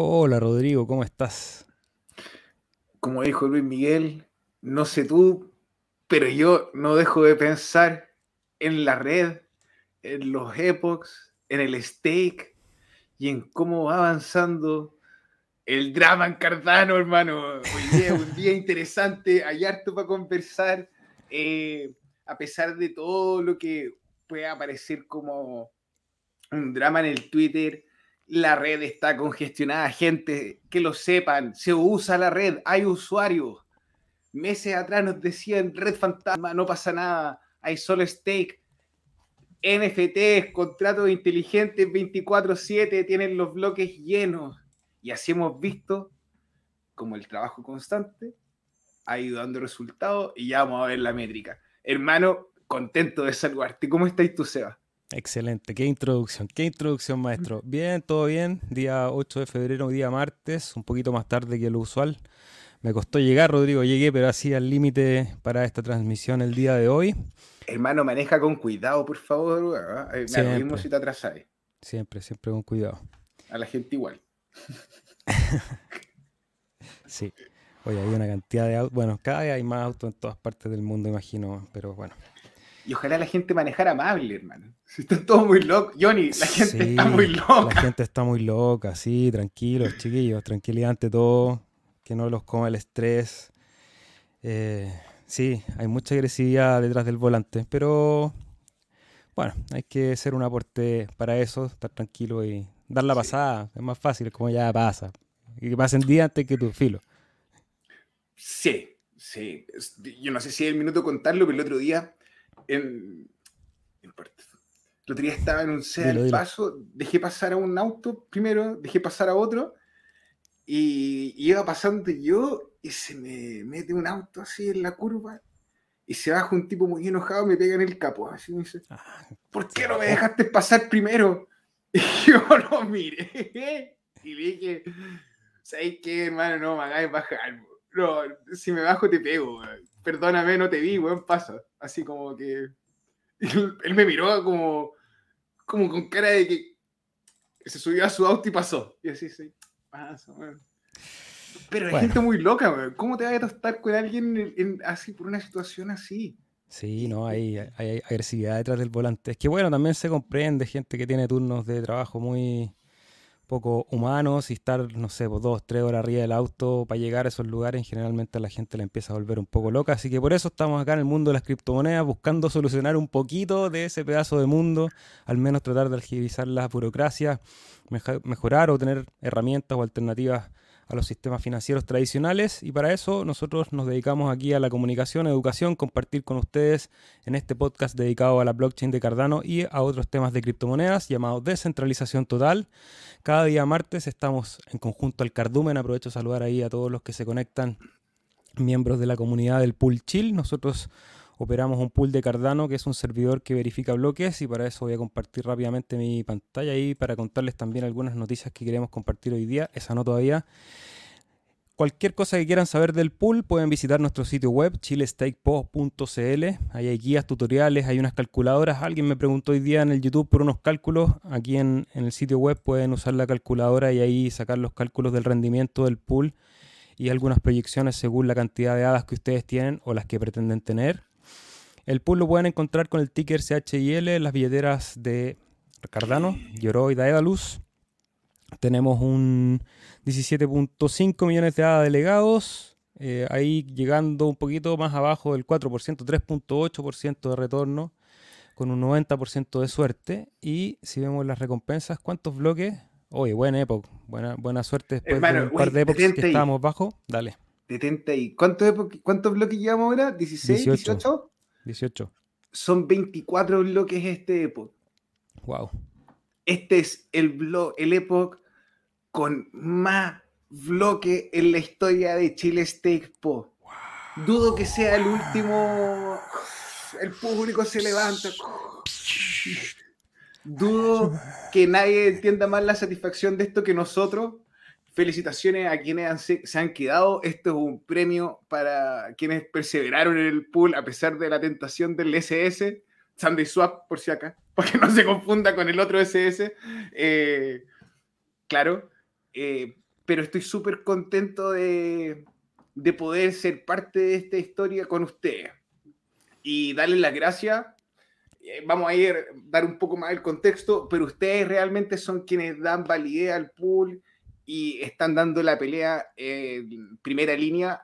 Hola Rodrigo, ¿cómo estás? Como dijo Luis Miguel, no sé tú, pero yo no dejo de pensar en la red, en los epochs, en el stake y en cómo va avanzando el drama en Cardano, hermano. Hoy día un día interesante, hay harto para conversar, eh, a pesar de todo lo que puede aparecer como un drama en el Twitter la red está congestionada, gente, que lo sepan, se usa la red, hay usuarios. Meses atrás nos decían red fantasma, no pasa nada, hay solo stake. NFTs, contratos inteligentes 24/7, tienen los bloques llenos. Y así hemos visto como el trabajo constante ha ido dando resultados y ya vamos a ver la métrica. Hermano, contento de saludarte. ¿Cómo estáis tú, Seba? Excelente, qué introducción, qué introducción, maestro. Bien, todo bien. Día 8 de febrero, día martes, un poquito más tarde que lo usual. Me costó llegar, Rodrigo, llegué, pero así al límite para esta transmisión el día de hoy. Hermano, maneja con cuidado, por favor. ¿eh? Me mismo si te atrasas. Siempre, siempre con cuidado. A la gente igual. sí. Oye, hay una cantidad de autos. Bueno, cada vez hay más autos en todas partes del mundo, imagino, pero bueno. Y ojalá la gente manejara amable, hermano. Si están todos muy locos. Johnny, la gente está muy loca. La gente está muy loca, sí, tranquilos, chiquillos. Tranquilidad ante todo. Que no los coma el estrés. Eh, sí, hay mucha agresividad detrás del volante, pero bueno, hay que ser un aporte para eso, estar tranquilo y dar la pasada. Es más fácil, como ya pasa. Y que pasen día antes que tu filo. Sí, sí. Yo no sé si es el minuto contarlo, pero el otro día en, el otro día estaba en un sea del paso, dejé pasar a un auto primero, dejé pasar a otro, y, iba pasando yo y se me mete un auto así en la curva y se baja un tipo muy enojado me pega en el capo. Así me dice, ah, ¿por qué no me dejaste pasar primero? Y yo lo miré y le dije, ¿sabes qué, hermano? No me hagáis bajar. No, si me bajo te pego perdóname, no te vi, weón, pasa. Así como que. Él, me miró como, como con cara de que se subió a su auto y pasó. Y así, sí, pasa, weón. Pero hay gente muy loca, weón. ¿Cómo te vas a tostar con alguien así por una situación así? Sí, no, hay, hay, agresividad detrás del volante. Es que bueno, también se comprende gente que tiene turnos de trabajo muy, poco humanos y estar, no sé, pues, dos, tres horas arriba del auto para llegar a esos lugares, generalmente la gente la empieza a volver un poco loca. Así que por eso estamos acá en el mundo de las criptomonedas, buscando solucionar un poquito de ese pedazo de mundo, al menos tratar de agilizar la burocracia, mejorar o tener herramientas o alternativas a los sistemas financieros tradicionales y para eso nosotros nos dedicamos aquí a la comunicación, educación, compartir con ustedes en este podcast dedicado a la blockchain de Cardano y a otros temas de criptomonedas llamado descentralización total. Cada día martes estamos en conjunto al Cardumen, aprovecho de saludar ahí a todos los que se conectan, miembros de la comunidad del Pool Chill. Nosotros operamos un pool de Cardano, que es un servidor que verifica bloques, y para eso voy a compartir rápidamente mi pantalla ahí para contarles también algunas noticias que queremos compartir hoy día. Esa no todavía. Cualquier cosa que quieran saber del pool pueden visitar nuestro sitio web chilestakepo.cl. Ahí hay guías, tutoriales, hay unas calculadoras. Alguien me preguntó hoy día en el YouTube por unos cálculos. Aquí en, en el sitio web pueden usar la calculadora y ahí sacar los cálculos del rendimiento del pool y algunas proyecciones según la cantidad de hadas que ustedes tienen o las que pretenden tener. El pool lo pueden encontrar con el ticker CHIL en las billeteras de Cardano, Yoroi y Daedalus. Tenemos un 17.5 millones de ADA delegados, eh, ahí llegando un poquito más abajo del 4%, 3.8% de retorno, con un 90% de suerte. Y si vemos las recompensas, ¿cuántos bloques? Oye, buena época, buena, buena suerte después de un par de épocas que estábamos bajo. Dale. Detente ahí. ¿Cuántos, ¿Cuántos bloques llevamos ahora? ¿16, 18? 18. Son 24 bloques este Epoch. Wow. Este es el, blog, el Epoch con más bloques en la historia de Chile Stake Po. Dudo que sea el último. El público se levanta. Dudo que nadie entienda más la satisfacción de esto que nosotros felicitaciones a quienes se han quedado. Esto es un premio para quienes perseveraron en el pool a pesar de la tentación del SS. Sunday Swap, por si acá, para que no se confunda con el otro SS. Eh, claro. eh, pero estoy súper contento de, de poder ser parte de esta historia con ustedes. Y darle las gracias. Eh, vamos a ir dar un poco más el contexto, pero ustedes realmente son quienes dan validez al pool y están dando la pelea en primera línea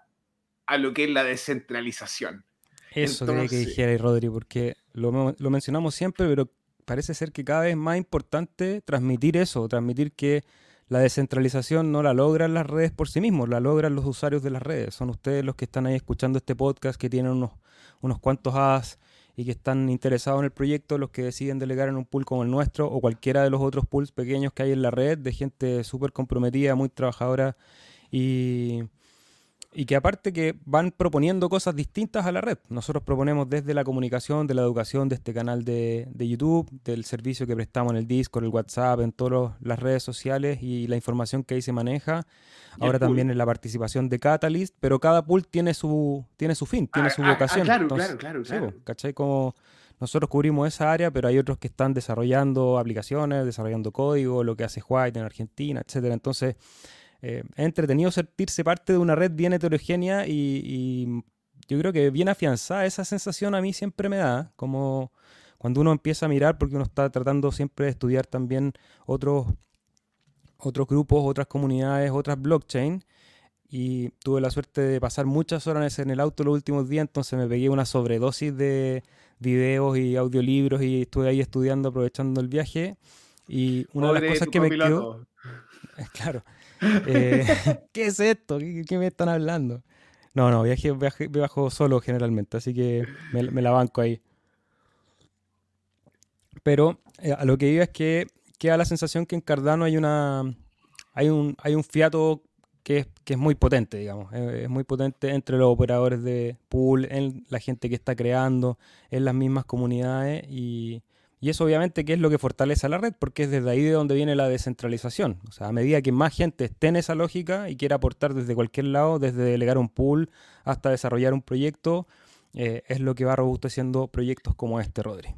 a lo que es la descentralización. Eso quería que dijera Rodri, porque lo, lo mencionamos siempre, pero parece ser que cada vez es más importante transmitir eso, transmitir que la descentralización no la logran las redes por sí mismos, la logran los usuarios de las redes. Son ustedes los que están ahí escuchando este podcast, que tienen unos, unos cuantos as y que están interesados en el proyecto, los que deciden delegar en un pool como el nuestro o cualquiera de los otros pools pequeños que hay en la red, de gente súper comprometida, muy trabajadora y y que aparte que van proponiendo cosas distintas a la red. Nosotros proponemos desde la comunicación, de la educación, de este canal de, YouTube, del servicio que prestamos en el Discord, el WhatsApp, en todas las redes sociales y la información que ahí se maneja. Ahora también en la participación de Catalyst, pero cada pool tiene su, tiene su fin, tiene ah, su ah, ah, vocación. claro, claro, claro, claro. ¿Cachai? Como nosotros cubrimos esa área, pero hay otros que están desarrollando aplicaciones, desarrollando código, lo que hace White en Argentina, etcétera. Entonces, eh, es entretenido sentirse parte de una red bien heterogénea y, yo creo que bien afianzada esa sensación a mí siempre me da, como cuando uno empieza a mirar, porque uno está tratando siempre de estudiar también otros, otros grupos, otras comunidades, otras blockchain. Y tuve la suerte de pasar muchas horas en el auto los últimos días, entonces me pegué una sobredosis de videos y audiolibros y estuve ahí estudiando, aprovechando el viaje. Y una de las cosas que me quedó. Claro. Eh, ¿Qué es esto? ¿Qué, me están hablando? No, no, viaje, viaje, viajo solo generalmente, así que me, la banco ahí. Pero eh, a lo que iba es que queda la sensación que en Cardano hay una hay un, hay un fiato que es, que es muy potente, digamos. Es, muy potente entre los operadores de pool, en la gente que está creando, en las mismas comunidades y, y eso obviamente que es lo que fortalece a la red, porque es desde ahí de donde viene la descentralización. O sea, a medida que más gente esté en esa lógica y quiera aportar desde cualquier lado, desde delegar un pool hasta desarrollar un proyecto, eh, es lo que va robusteciendo proyectos como este, Rodri.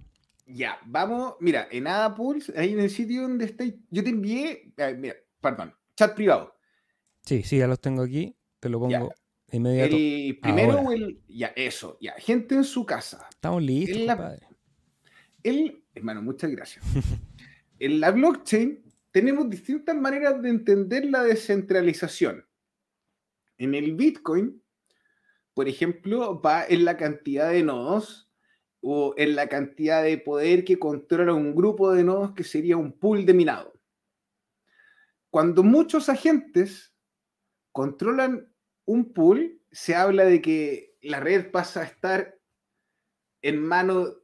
Ya, vamos, mira, en Pool, ahí en el sitio donde estáis, yo te envié, mira, perdón, chat privado. Sí, sí, ya los tengo aquí, te lo pongo inmediato. El primero, el, ya, eso, ya, gente en su casa. Estamos listos, compadre. El, hermano, muchas gracias. en la blockchain tenemos distintas maneras de entender la descentralización. En el Bitcoin, por ejemplo, va en la cantidad de nodos o en la cantidad de poder que controla un grupo de nodos que sería un pool de minado. Cuando muchos agentes controlan un pool, se habla de que la red pasa a estar en manos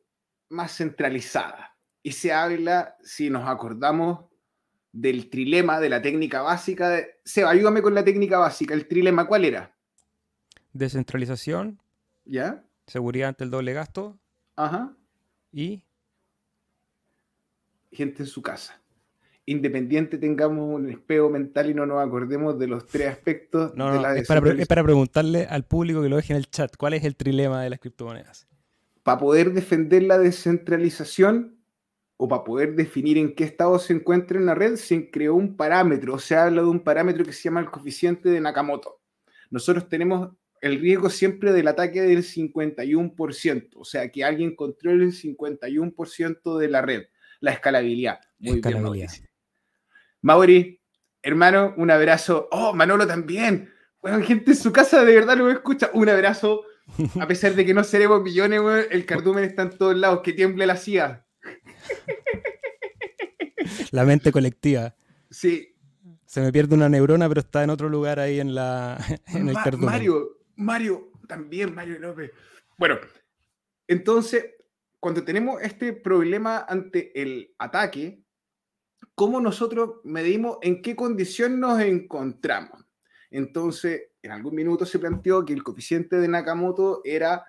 más centralizada. Y se habla, si nos acordamos del trilema, de la técnica básica. De... Seba, ayúdame con la técnica básica. ¿El trilema cuál era? Descentralización. ¿Ya? Seguridad ante el doble gasto. Ajá. Y. Gente en su casa. Independiente tengamos un espejo mental y no nos acordemos de los tres aspectos no, no, es, para, es para preguntarle al público que lo deje en el chat, ¿cuál es el trilema de las criptomonedas? Para poder defender la descentralización o para poder definir en qué estado se encuentra en la red, se creó un parámetro, o se habla de un parámetro que se llama el coeficiente de Nakamoto. Nosotros tenemos el riesgo siempre del ataque del 51%, o sea, que alguien controle el 51% de la red, la escalabilidad. Muy bien, Mauri, hermano, un abrazo. Oh, Manolo también. Bueno, gente en su casa de verdad lo escucha. Un abrazo a pesar de que no seremos millones, el cardumen está en todos lados. Que tiemble la CIA. La mente colectiva. Sí. Se me pierde una neurona, pero está en otro lugar ahí en, la, en el cardumen. Mario, Mario, también Mario López. Bueno, entonces, cuando tenemos este problema ante el ataque, ¿cómo nosotros medimos en qué condición nos encontramos? Entonces, en algún minuto se planteó que el coeficiente de Nakamoto era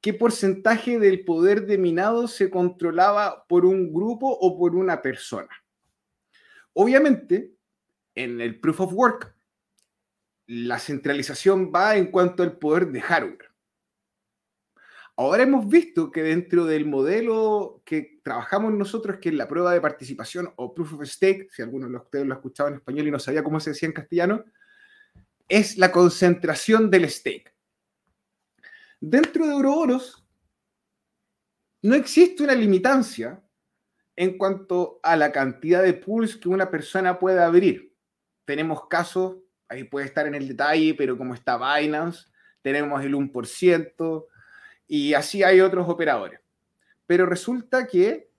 qué porcentaje del poder de minado se controlaba por un grupo o por una persona. Obviamente, en el proof of work, la centralización va en cuanto al poder de hardware. Ahora hemos visto que dentro del modelo que trabajamos nosotros, que es la prueba de participación o proof of stake, si alguno de ustedes lo ha escuchado en español y no sabía cómo se decía en castellano, es la concentración del stake. Dentro de Ouroboros no existe una limitancia en cuanto a la cantidad de pools que una persona puede abrir. Tenemos casos, ahí puede estar en el detalle, pero como está Binance, tenemos el 1%, y así hay otros operadores. Pero resulta que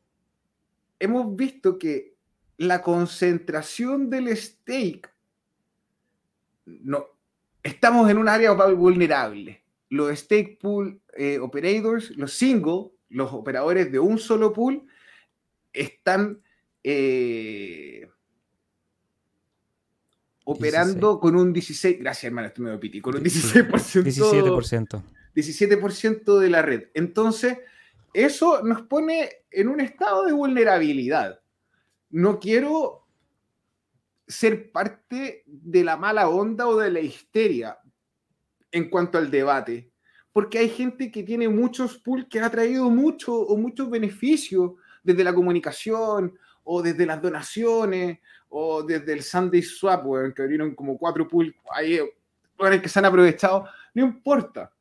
hemos visto que la concentración del stake, no, estamos en un área vulnerable. Los stake pool eh, operators, los single, los operadores de un solo pool, están eh, operando con un 16, gracias hermano, estoy medio piti, con un 16%. 17%. 17% de la red. Entonces, eso nos pone en un estado de vulnerabilidad. No quiero ser parte de la mala onda o de la histeria en cuanto al debate, porque hay gente que tiene muchos pools que ha traído mucho o muchos beneficios desde la comunicación o desde las donaciones o desde el Sunday Swap, que abrieron como cuatro pools ahí, que se han aprovechado, no importa.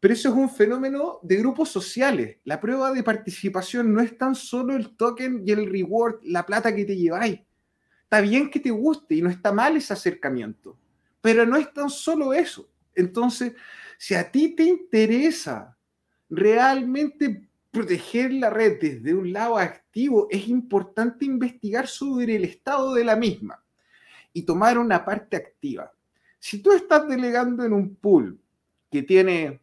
Pero eso es un fenómeno de grupos sociales. La prueba de participación no es tan solo el token y el reward, la plata que te lleváis. Está bien que te guste y no está mal ese acercamiento, pero no es tan solo eso. Entonces, si a ti te interesa realmente proteger la red desde un lado activo, es importante investigar sobre el estado de la misma y tomar una parte activa. Si tú estás delegando en un pool que tiene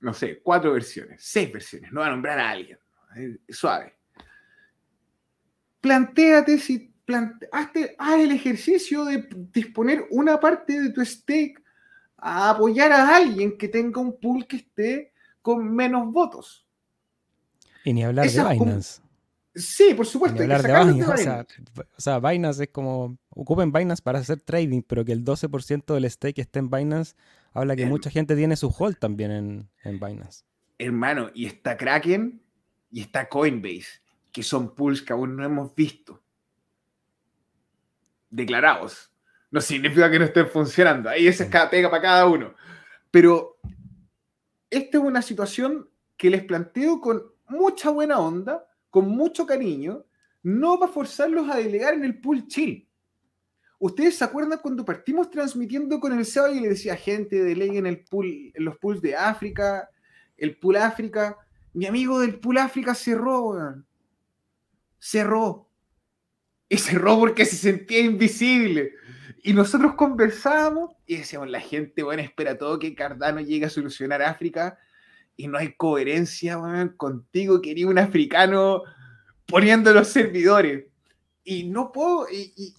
no sé, cuatro versiones, seis versiones, no va a nombrar a alguien, suave. Plantéate si, haz el ejercicio de disponer una parte de tu stake a apoyar a alguien que tenga un pool que esté con menos votos. Y ni hablar de Binance. Sí, por supuesto. Ni hablar de Binance. O, sea, Binance es como, ocupen Binance para hacer trading, pero que el 12% del stake esté en Binance Habla que mucha gente tiene su hold también en, en Binance. Hermano, y está Kraken y está Coinbase, que son pools que aún no hemos visto. Declarados. No significa que no estén funcionando. Ahí esa es cada pega para cada uno. Pero esta es una situación que les planteo con mucha buena onda, con mucho cariño, no para forzarlos a delegar en el pool chill. ¿Ustedes se acuerdan cuando partimos transmitiendo con el SEO y le decía gente, deleguen el pool, los pools de África, el pool África? Mi amigo del pool África cerró, weón. Cerró. Y cerró porque se sentía invisible. Y nosotros conversábamos y decíamos, la gente, bueno, espera todo que Cardano llegue a solucionar África y no hay coherencia, weón, contigo, quería un africano poniendo los servidores. Y no puedo, y,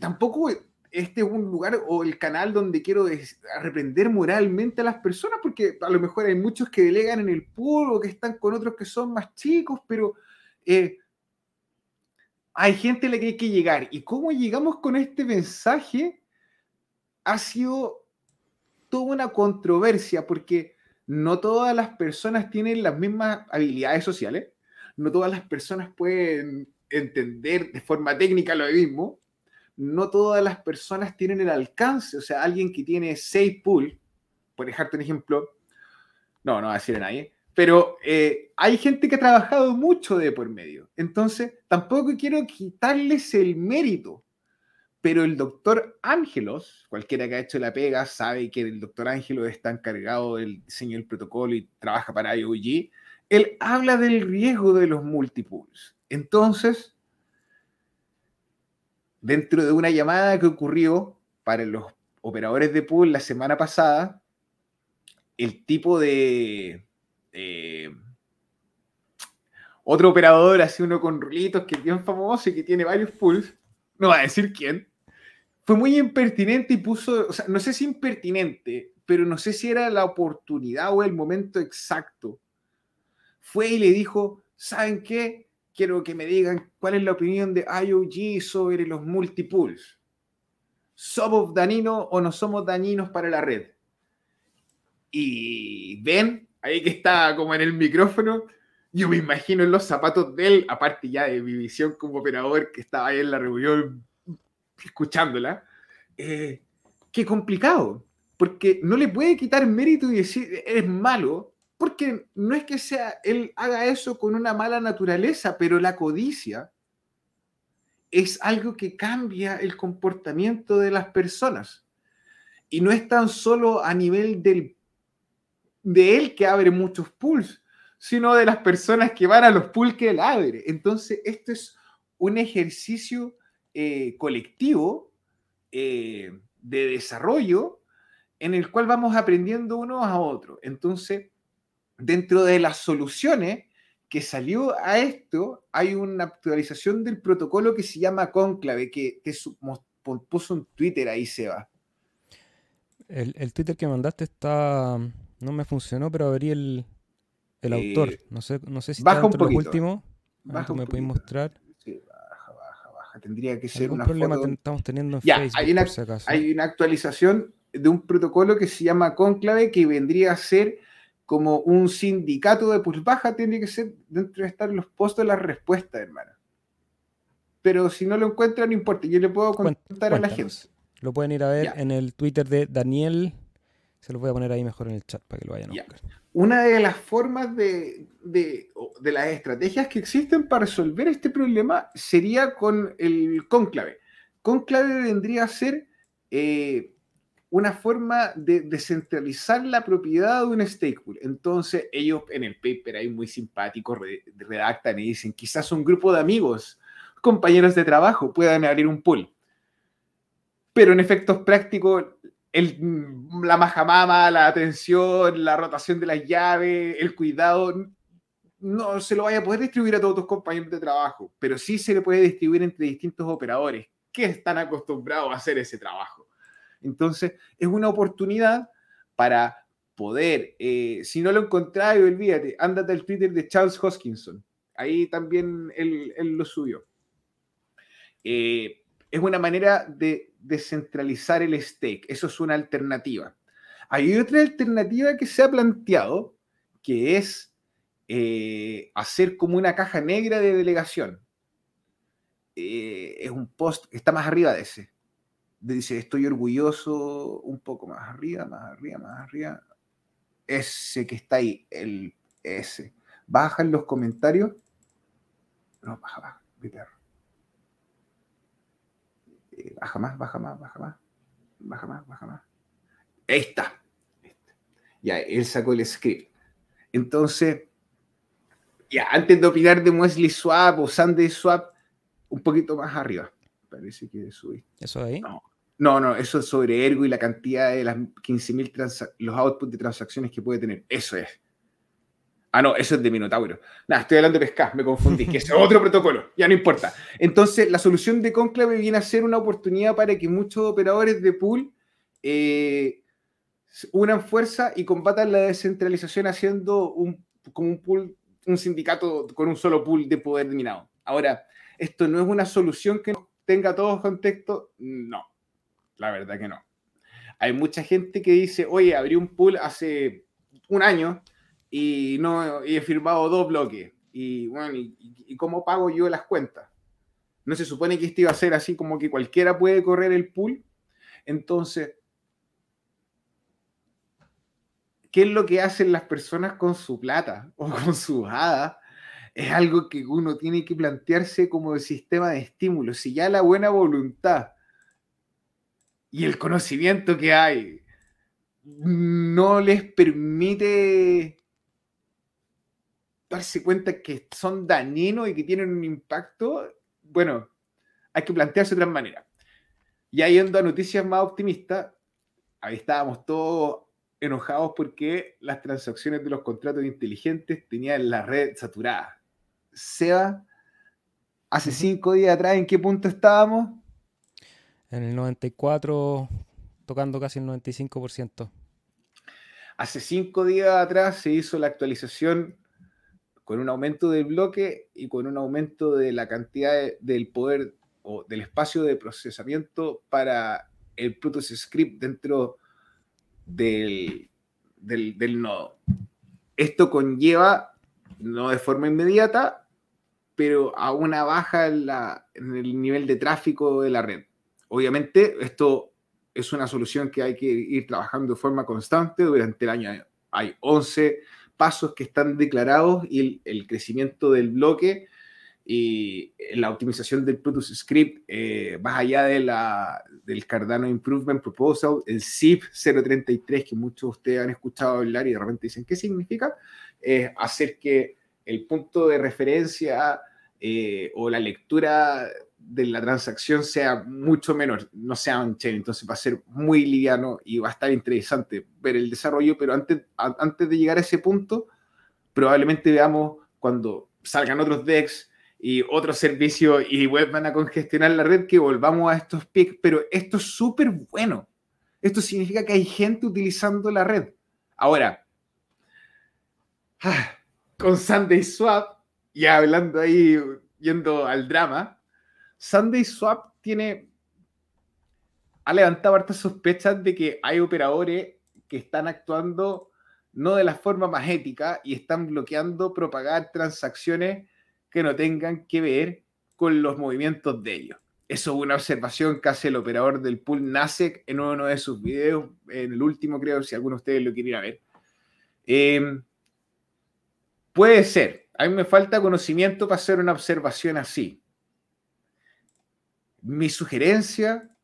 tampoco este es un lugar o el canal donde quiero reprender moralmente a las personas, porque a lo mejor hay muchos que delegan en el pool o que están con otros que son más chicos, pero eh, hay gente a la que hay que llegar. ¿Y cómo llegamos con este mensaje? Ha sido toda una controversia, porque no todas las personas tienen las mismas habilidades sociales, no todas las personas pueden entender de forma técnica lo mismo, no todas las personas tienen el alcance. O sea, alguien que tiene seis pools, por dejarte un ejemplo, no, no va a decir a nadie, pero eh, hay gente que ha trabajado mucho de por medio. Entonces, tampoco quiero quitarles el mérito. Pero el doctor Ángelos, cualquiera que ha hecho la pega, sabe que el doctor Ángelos está encargado del diseño del protocolo y trabaja para IOG. Él habla del riesgo de los multipools. Entonces, dentro de una llamada que ocurrió para los operadores de pool la semana pasada, el tipo de... otro operador, así uno con rulitos, que es bien famoso y que tiene varios pools, no va a decir quién, fue muy impertinente y puso, no sé si impertinente, pero no sé si era la oportunidad o el momento exacto. Fue y le dijo, ¿saben qué? quiero que me digan cuál es la opinión de IOG sobre los multipools. ¿Somos dañinos o no somos dañinos para la red? Y ven, ahí que estaba como en el micrófono, yo me imagino en los zapatos de él, aparte ya de mi visión como operador que estaba ahí en la reunión escuchándola, eh, qué complicado, porque no le puede quitar mérito y decir, eres malo, porque no es que sea él haga eso con una mala naturaleza, pero la codicia es algo que cambia el comportamiento de las personas. Y no es tan solo a nivel del, de él que abre muchos pools, sino de las personas que van a los pools que él abre. Entonces, esto es un ejercicio eh, colectivo eh, de desarrollo en el cual vamos aprendiendo unos a otros. Entonces, dentro de las soluciones que salió a esto, hay una actualización del protocolo que se llama Conclave, que te puso un Twitter ahí, Seba. El, el Twitter que mandaste está. No me funcionó, pero abrí el, el eh, autor. No sé, no sé si baja está un poquito. último. Baja me podéis mostrar. Sí, baja, baja, baja. Tendría que ser una problema estamos teniendo en ya, Facebook, hay una, por si acaso. hay una actualización de un protocolo que se llama Conclave que vendría a ser como un sindicato de pulse baja, tiene que ser dentro de estar los postos de las respuestas, hermano. Pero si no lo encuentran, no importa, yo le puedo contar a la gente. Lo pueden ir a ver en el Twitter de Daniel. Se lo voy a poner ahí mejor en el chat para que lo vayan a buscar. Una de las formas de, de, de, las estrategias que existen para resolver este problema sería con el conclave. Conclave vendría a ser eh, una forma de descentralizar la propiedad de un stakeholder. Entonces, ellos en el paper ahí muy simpático redactan y dicen, quizás un grupo de amigos, compañeros de trabajo, puedan abrir un pool. Pero en efectos prácticos, el, la majamama, la atención, la rotación de las llaves, el cuidado, no se lo vaya a poder distribuir a todos tus compañeros de trabajo, pero sí se le puede distribuir entre distintos operadores que están acostumbrados a hacer ese trabajo. Entonces, es una oportunidad para poder, eh, si no lo encontráis, olvídate, ándate al Twitter de Charles Hoskinson. Ahí también él, lo subió. Eh, es una manera de descentralizar el stake. Eso es una alternativa. Hay otra alternativa que se ha planteado, que es eh, hacer como una caja negra de delegación. es un post que está más arriba de ese dice, estoy orgulloso, un poco más arriba, más arriba, más arriba. Ese que está ahí, el ese. Baja en los comentarios. No, baja, baja, mi perro. Eh, baja más, baja más, baja más. Baja más, baja más. Ahí está. Ya, él sacó el script. Entonces, ya, antes de opinar de Wesley Swap o Sunday Swap, un poquito más arriba. Parece que subí. ¿Eso ahí? No, no, no, eso es sobre Ergo y la cantidad de las 15.000 los outputs de transacciones que puede tener. Eso es. Ah, no, eso es de Minotauro. Nada, estoy hablando de pesca, me confundí, que es otro protocolo, ya no importa. Entonces, la solución de Conclave viene a ser una oportunidad para que muchos operadores de pool eh, unan fuerza y combatan la descentralización haciendo un, como un pool, un sindicato con un solo pool de poder dominado. Ahora, esto no es una solución que tenga todos contexto, no la verdad que no. Hay mucha gente que dice, oye, abrí un pool hace un año y no he firmado dos bloques. Y bueno, ¿y, cómo pago yo las cuentas? ¿No se supone que esto iba a ser así como que cualquiera puede correr el pool? Entonces, ¿qué es lo que hacen las personas con su plata o con su hadas? Es algo que uno tiene que plantearse como el sistema de estímulos. Si ya la buena voluntad y el conocimiento que hay no les permite darse cuenta que son dañinos y que tienen un impacto, bueno, hay que plantearse de otra manera. Ya yendo a noticias más optimistas, ahí estábamos todos enojados porque las transacciones de los contratos inteligentes tenían la red saturada. Seba, hace cinco días atrás, ¿en qué punto estábamos? En el 94, tocando casi el 95%. Hace cinco días atrás se hizo la actualización con un aumento del bloque y con un aumento de la cantidad del poder o del espacio de procesamiento para el Plutus Script dentro del, del, nodo. esto conlleva, no de forma inmediata, pero a una baja en, en el nivel de tráfico de la red. Obviamente, esto es una solución que hay que ir trabajando de forma constante durante el año. Hay 11 pasos que están declarados y el, crecimiento del bloque y la optimización del Protus Script, eh, más allá de la, del Cardano Improvement Proposal, el ZIP 033, que muchos de ustedes han escuchado hablar y de repente dicen, ¿qué significa? Es hacer que el punto de referencia eh, o la lectura de la transacción sea mucho menor, no sea on-chain. Entonces va a ser muy liviano y va a estar interesante ver el desarrollo, pero antes, antes de llegar a ese punto, probablemente veamos cuando salgan otros DEX y otros servicios y vuelvan a congestionar la red que volvamos a estos pics, pero esto es súper bueno. Esto significa que hay gente utilizando la red. Ahora, ah, con Sunday Swap, y hablando ahí, yendo al drama, Sunday Swap tiene, ha levantado hartas sospechas de que hay operadores que están actuando no de la forma más ética y están bloqueando propagar transacciones que no tengan que ver con los movimientos de ellos. Eso es una observación que hace el operador del pool NASEC en uno de sus videos, en el último creo, si alguno de ustedes lo quieren ver. Em, puede ser. A mí me falta conocimiento para hacer una observación así. Mi sugerencia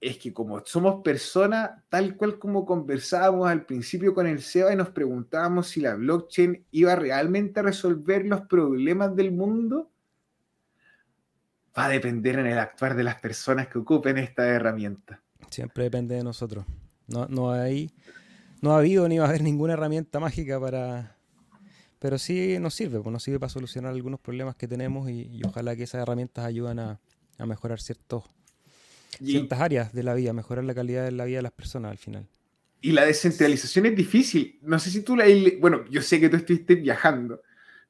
es que como somos personas, tal cual como conversábamos al principio con el SEBA y nos preguntábamos si la blockchain iba realmente a resolver los problemas del mundo, va a depender en el actuar de las personas que ocupen esta herramienta. Siempre depende de nosotros. No, no, hay, no ha habido ni va a haber ninguna herramienta mágica para... Pero sí nos sirve, pues nos sirve para solucionar algunos problemas que tenemos y, y ojalá que esas herramientas ayuden a, a mejorar ciertos, ciertas áreas de la vida, mejorar la calidad de la vida de las personas al final. Y la descentralización es difícil. No sé si tú la... Bueno, yo sé que tú estuviste viajando,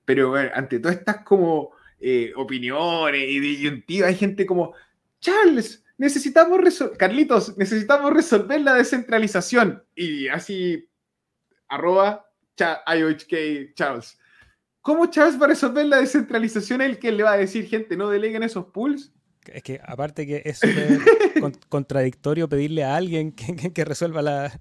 pero ante todas estas como eh, opiniones y disyuntivas, hay gente como, Charles, necesitamos resolver, Carlitos, necesitamos resolver la descentralización. Y así, arroba IOHK Charles. ¿Cómo Charles va a resolver la descentralización? El que le va a decir, gente, no deleguen esos pools. Es que aparte que es contradictorio pedirle a alguien que, resuelva la,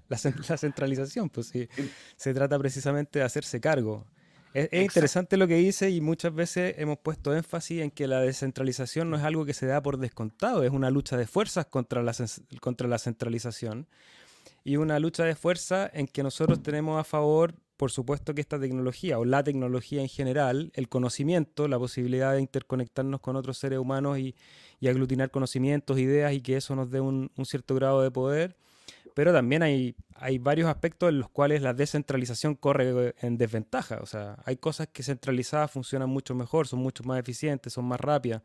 centralización, pues sí, se trata precisamente de hacerse cargo. Es, interesante lo que dice y muchas veces hemos puesto énfasis en que la descentralización no es algo que se da por descontado, es una lucha de fuerzas contra la, contra la centralización y una lucha de fuerza en que nosotros tenemos a favor por supuesto que esta tecnología o la tecnología en general, el conocimiento, la posibilidad de interconectarnos con otros seres humanos y, aglutinar conocimientos, ideas y que eso nos dé un, cierto grado de poder, pero también hay, hay varios aspectos en los cuales la descentralización corre en desventaja. O sea, hay cosas que centralizadas funcionan mucho mejor, son mucho más eficientes, son más rápidas.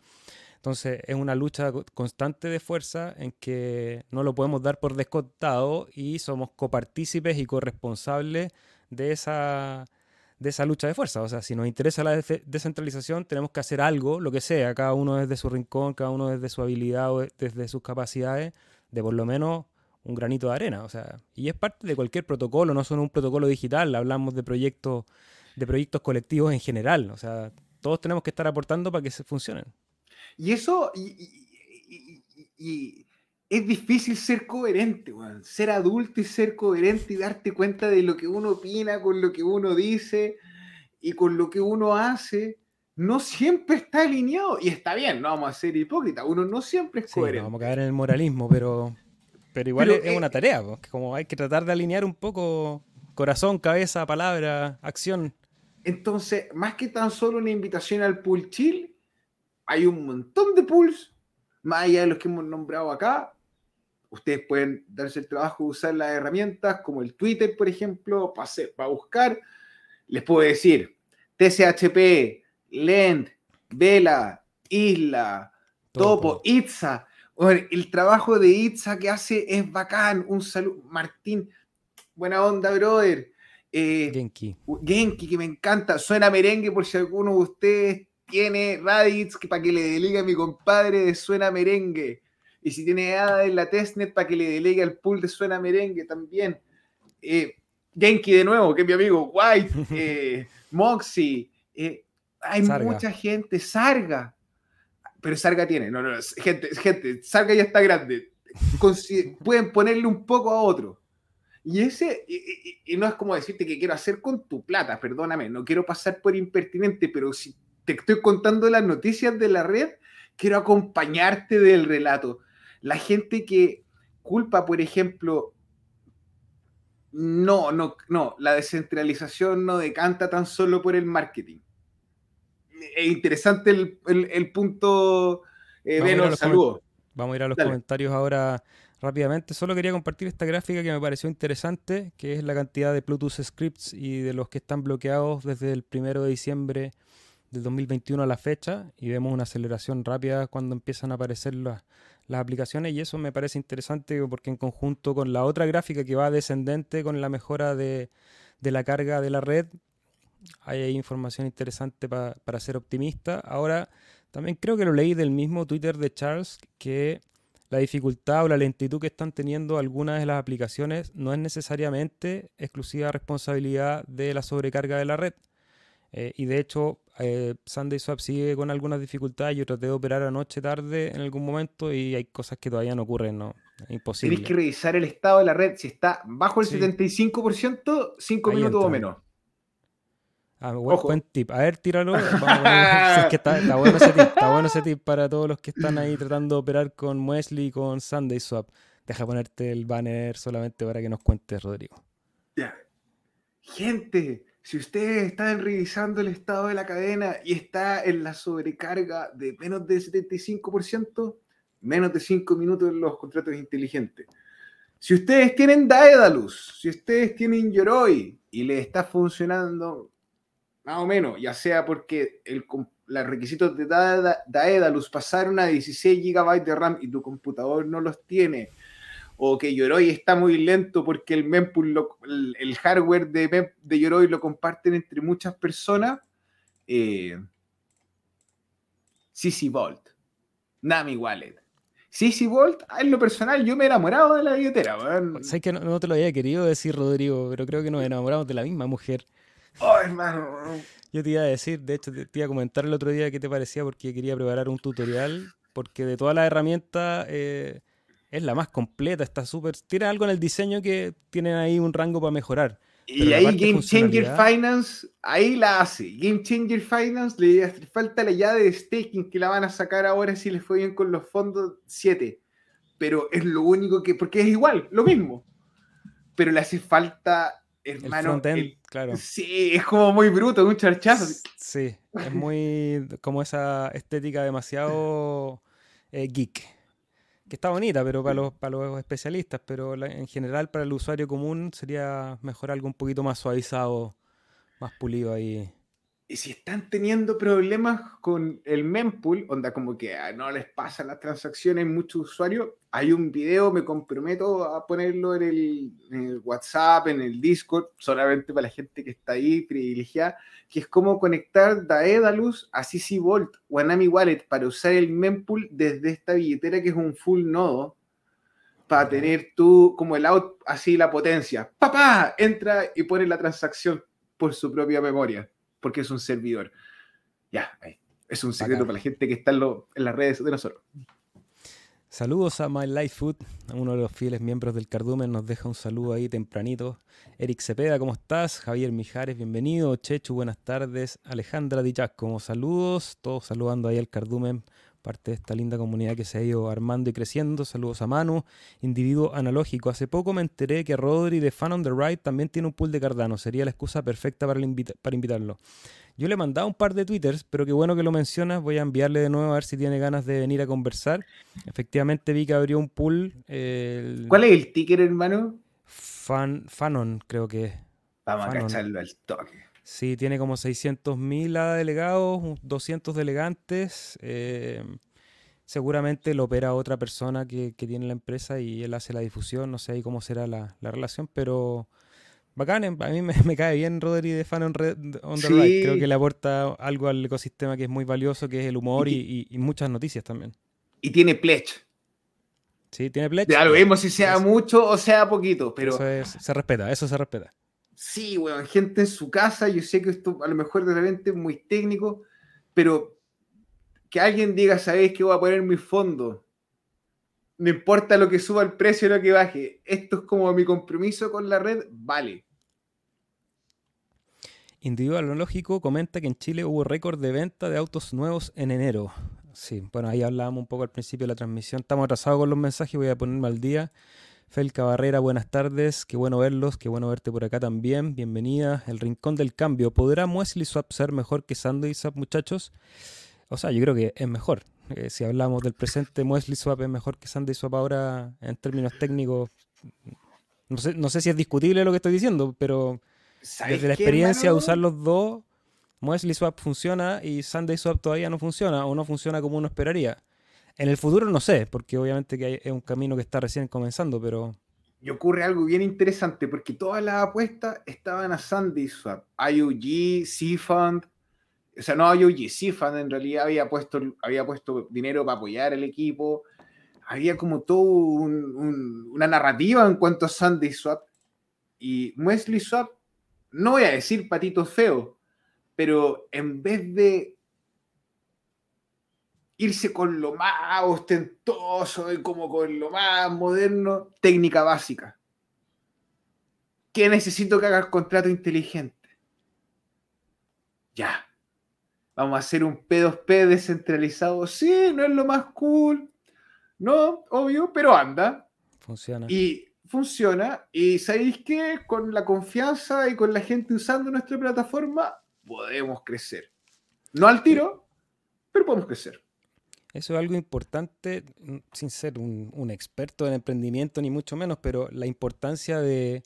Entonces es una lucha constante de fuerza en que no lo podemos dar por descontado y somos copartícipes y corresponsables de esa, de esa lucha de fuerza. O sea, si nos interesa la descentralización, tenemos que hacer algo, lo que sea, cada uno desde su rincón, cada uno desde su habilidad o desde sus capacidades, de por lo menos un granito de arena. O sea, y es parte de cualquier protocolo, no solo un protocolo digital, hablamos de proyectos, de proyectos colectivos en general. O sea, todos tenemos que estar aportando para que se funcionen. Y eso, es difícil ser coherente, Ser adulto y ser coherente y darte cuenta de lo que uno opina con lo que uno dice y con lo que uno hace. No siempre está alineado. Y está bien, no vamos a ser hipócritas. Uno no siempre es coherente. vamos a caer en el moralismo, pero, pero igual es, eh, una tarea. Como hay que tratar de alinear un poco corazón, cabeza, palabra, acción. Entonces, más que tan solo una invitación al pool chill, hay un montón de pools, más allá de los que hemos nombrado acá, ustedes pueden darse el trabajo de usar las herramientas como el Twitter, por ejemplo, para, para buscar. Les puedo decir, TCHP, Lend, Vela, Isla, Topo, Itza. el trabajo de Itza que hace es bacán. Un saludo. Martín, buena onda, brother. Eh, Genki. Genki, que me encanta. Suena merengue por si alguno de ustedes tiene Raditz para que le delegue a mi compadre de Suena Merengue. Y si tiene ADA en la testnet para que le delegue al pool de suena merengue también. Eh, Genki de nuevo, que es mi amigo, White, eh, Moxie, eh, hay mucha gente, Sarga, pero Sarga tiene, no, no, gente, gente, Sarga ya está grande, pueden ponerle un poco a otro. Y ese, y, no es como decirte que quiero hacer con tu plata, perdóname, no quiero pasar por impertinente, pero si te estoy contando las noticias de la red, quiero acompañarte del relato. La gente que culpa, por ejemplo, no, no, no, la descentralización no decanta tan solo por el marketing. Es interesante el, punto, eh, saludos. Vamos a ir a los comentarios ahora rápidamente. Solo quería compartir esta gráfica que me pareció interesante, que es la cantidad de Bluetooth scripts y de los que están bloqueados desde el primero de diciembre del 2021 a la fecha. Y vemos una aceleración rápida cuando empiezan a aparecer las, las aplicaciones. Y eso me parece interesante porque en conjunto con la otra gráfica que va descendente con la mejora de, de la carga de la red, hay información interesante para ser optimista. Ahora, también creo que lo leí del mismo Twitter de Charles, que la dificultad o la lentitud que están teniendo algunas de las aplicaciones no es necesariamente exclusiva responsabilidad de la sobrecarga de la red. Eh, y de hecho, eh, Sunday Swap sigue con algunas dificultades. Yo traté de operar anoche tarde en algún momento y hay cosas que todavía no ocurren, ¿no? imposible. Tienes que revisar el estado de la red. Si está bajo el 75%, 5 minutos o menos. Ah, buen, tip. A ver, tíralo. está, bueno ese tip, está bueno ese tip para todos los que están ahí tratando de operar con Wesley y con Sunday Swap. Deja ponerte el banner solamente para que nos cuentes, Rodrigo. Ya. Gente, si ustedes están revisando el estado de la cadena y está en la sobrecarga de menos del 75%, menos de 5 minutos en los contratos inteligentes. Si ustedes tienen Daedalus, si ustedes tienen Yoroi y le está funcionando más o menos, ya sea porque el, los requisitos de Daedalus pasaron a 16 GB de RAM y tu computador no los tiene, o que Yoroi está muy lento porque el mempool, el, hardware de, de Yoroi lo comparten entre muchas personas, eh, CC Vault, Nami Wallet. CC Vault, en lo personal, yo me he enamorado de la billetera. Sé que no, te lo había querido decir, Rodrigo, pero creo que nos enamoramos de la misma mujer. Oh, hermano. Yo te iba a decir, de hecho, te, iba a comentar el otro día qué te parecía porque quería preparar un tutorial, porque de todas las herramientas eh, es la más completa, está súper... Tiene algo en el diseño que tienen ahí un rango para mejorar. Y ahí Game Changer Finance, ahí la hace. Game Changer Finance le falta la llave de staking que la van a sacar ahora si les fue bien con los fondos 7. Pero es lo único que, porque es igual, lo mismo. Pero le hace falta hermano. El claro. Sí, es como muy bruto, un charchazo. Sí, es muy como esa estética demasiado eh, geek. Que está bonita, pero para los, para los especialistas, pero en general para el usuario común sería mejor algo un poquito más suavizado, más pulido ahí. Y si están teniendo problemas con el mempool, onda como que ah, no les pasa las transacciones muchos usuarios, hay un video, me comprometo a ponerlo en el, WhatsApp, en el Discord, solamente para la gente que está ahí privilegiada, que es cómo conectar Daedalus a CC Vault o a Nami Wallet para usar el mempool desde esta billetera que es un full nodo para tener tú como el out, así la potencia. ¡Papá! Entra y pone la transacción por su propia memoria porque es un servidor. Ya, es un secreto para la gente que está en, las redes de nosotros. Saludos a My Life Food, uno de los fieles miembros del Cardumen, nos deja un saludo ahí tempranito. Eric Cepeda, ¿cómo estás? Javier Mijares, bienvenido. Chechu, buenas tardes. Alejandra Dichac, como saludos, todos saludando ahí al Cardumen parte de esta linda comunidad que se ha ido armando y creciendo. Saludos a Manu, individuo analógico. Hace poco me enteré que Rodri de Fan on the Ride también tiene un pool de Cardano. Sería la excusa perfecta para, para invitarlo. Yo le he mandado un par de twitters, pero qué bueno que lo mencionas. Voy a enviarle de nuevo a ver si tiene ganas de venir a conversar. Efectivamente vi que abrió un pool. ¿Cuál es el ticker, hermano? Fan, Fanon, creo que es. Vamos a cacharlo al toque. Sí, tiene como 600.000 delegados, 200 delegantes. Eh, seguramente lo opera otra persona que, tiene la empresa y él hace la difusión. No sé ahí cómo será la, relación, pero bacán. A mí me, cae bien Rodri de Fan on, the Creo que le aporta algo al ecosistema que es muy valioso, que es el humor y, muchas noticias también. Y tiene pledge. Sí, tiene pledge. Ya lo vemos si sea mucho o sea poquito, pero... Eso se respeta, eso se respeta. Sí, weón, gente en su casa, yo sé que esto a lo mejor de repente es muy técnico, pero que alguien diga, ¿sabéis que voy a poner mi fondo? No importa lo que suba el precio o lo que baje, esto es como mi compromiso con la red, vale. Individual Lógico comenta que en Chile hubo récord de venta de autos nuevos en enero. Sí, bueno, ahí hablábamos un poco al principio de la transmisión. Estamos atrasados con los mensajes, voy a ponerme al día. Felca Barrera, buenas tardes. Qué bueno verlos, qué bueno verte por acá también. Bienvenida. El Rincón del Cambio. ¿Podrá Muesli Swap ser mejor que Sandy Swap, muchachos? O sea, yo creo que es mejor. Eh, si hablamos del presente, Muesli Swap es mejor que Sandy Swap ahora en términos técnicos. No sé, no sé si es discutible lo que estoy diciendo, pero desde la experiencia de usar los dos, Muesli Swap funciona y Sunday Swap todavía no funciona o no funciona como uno esperaría. En el futuro no sé, porque obviamente que es un camino que está recién comenzando, pero... Y ocurre algo bien interesante, porque todas las apuestas estaban a Sunday Swap. IOG, C-Fund, o sea, no IOG, C-Fund en realidad había puesto, había puesto dinero para apoyar el equipo. Había como todo una narrativa en cuanto a Sunday Swap. Y Wesley Swap, no voy a decir patito feo, pero en vez de irse con lo más ostentoso y como con lo más moderno, técnica básica. ¿Qué necesito que haga el contrato inteligente? Ya. Vamos a hacer un P2P descentralizado. Sí, no es lo más cool. No, obvio, pero anda. Funciona. Y funciona. Y sabéis que con la confianza y con la gente usando nuestra plataforma, podemos crecer. No al tiro, pero podemos crecer. Eso es algo importante, mm, sin ser un, experto en emprendimiento ni mucho menos, pero la importancia de,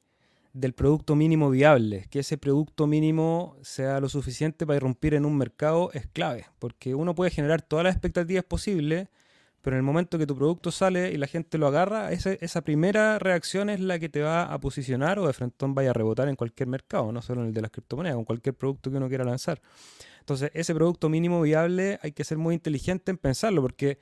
del producto mínimo viable, que ese producto mínimo sea lo suficiente para irrumpir en un mercado es clave, porque uno puede generar todas las expectativas posibles, pero en el momento que tu producto sale y la gente lo agarra, esa, esa primera reacción es la que te va a posicionar o de frente vaya a rebotar en cualquier mercado, no solo en el de las criptomonedas, con cualquier producto que uno quiera lanzar. Entonces, ese producto mínimo viable hay que ser muy inteligente en pensarlo, porque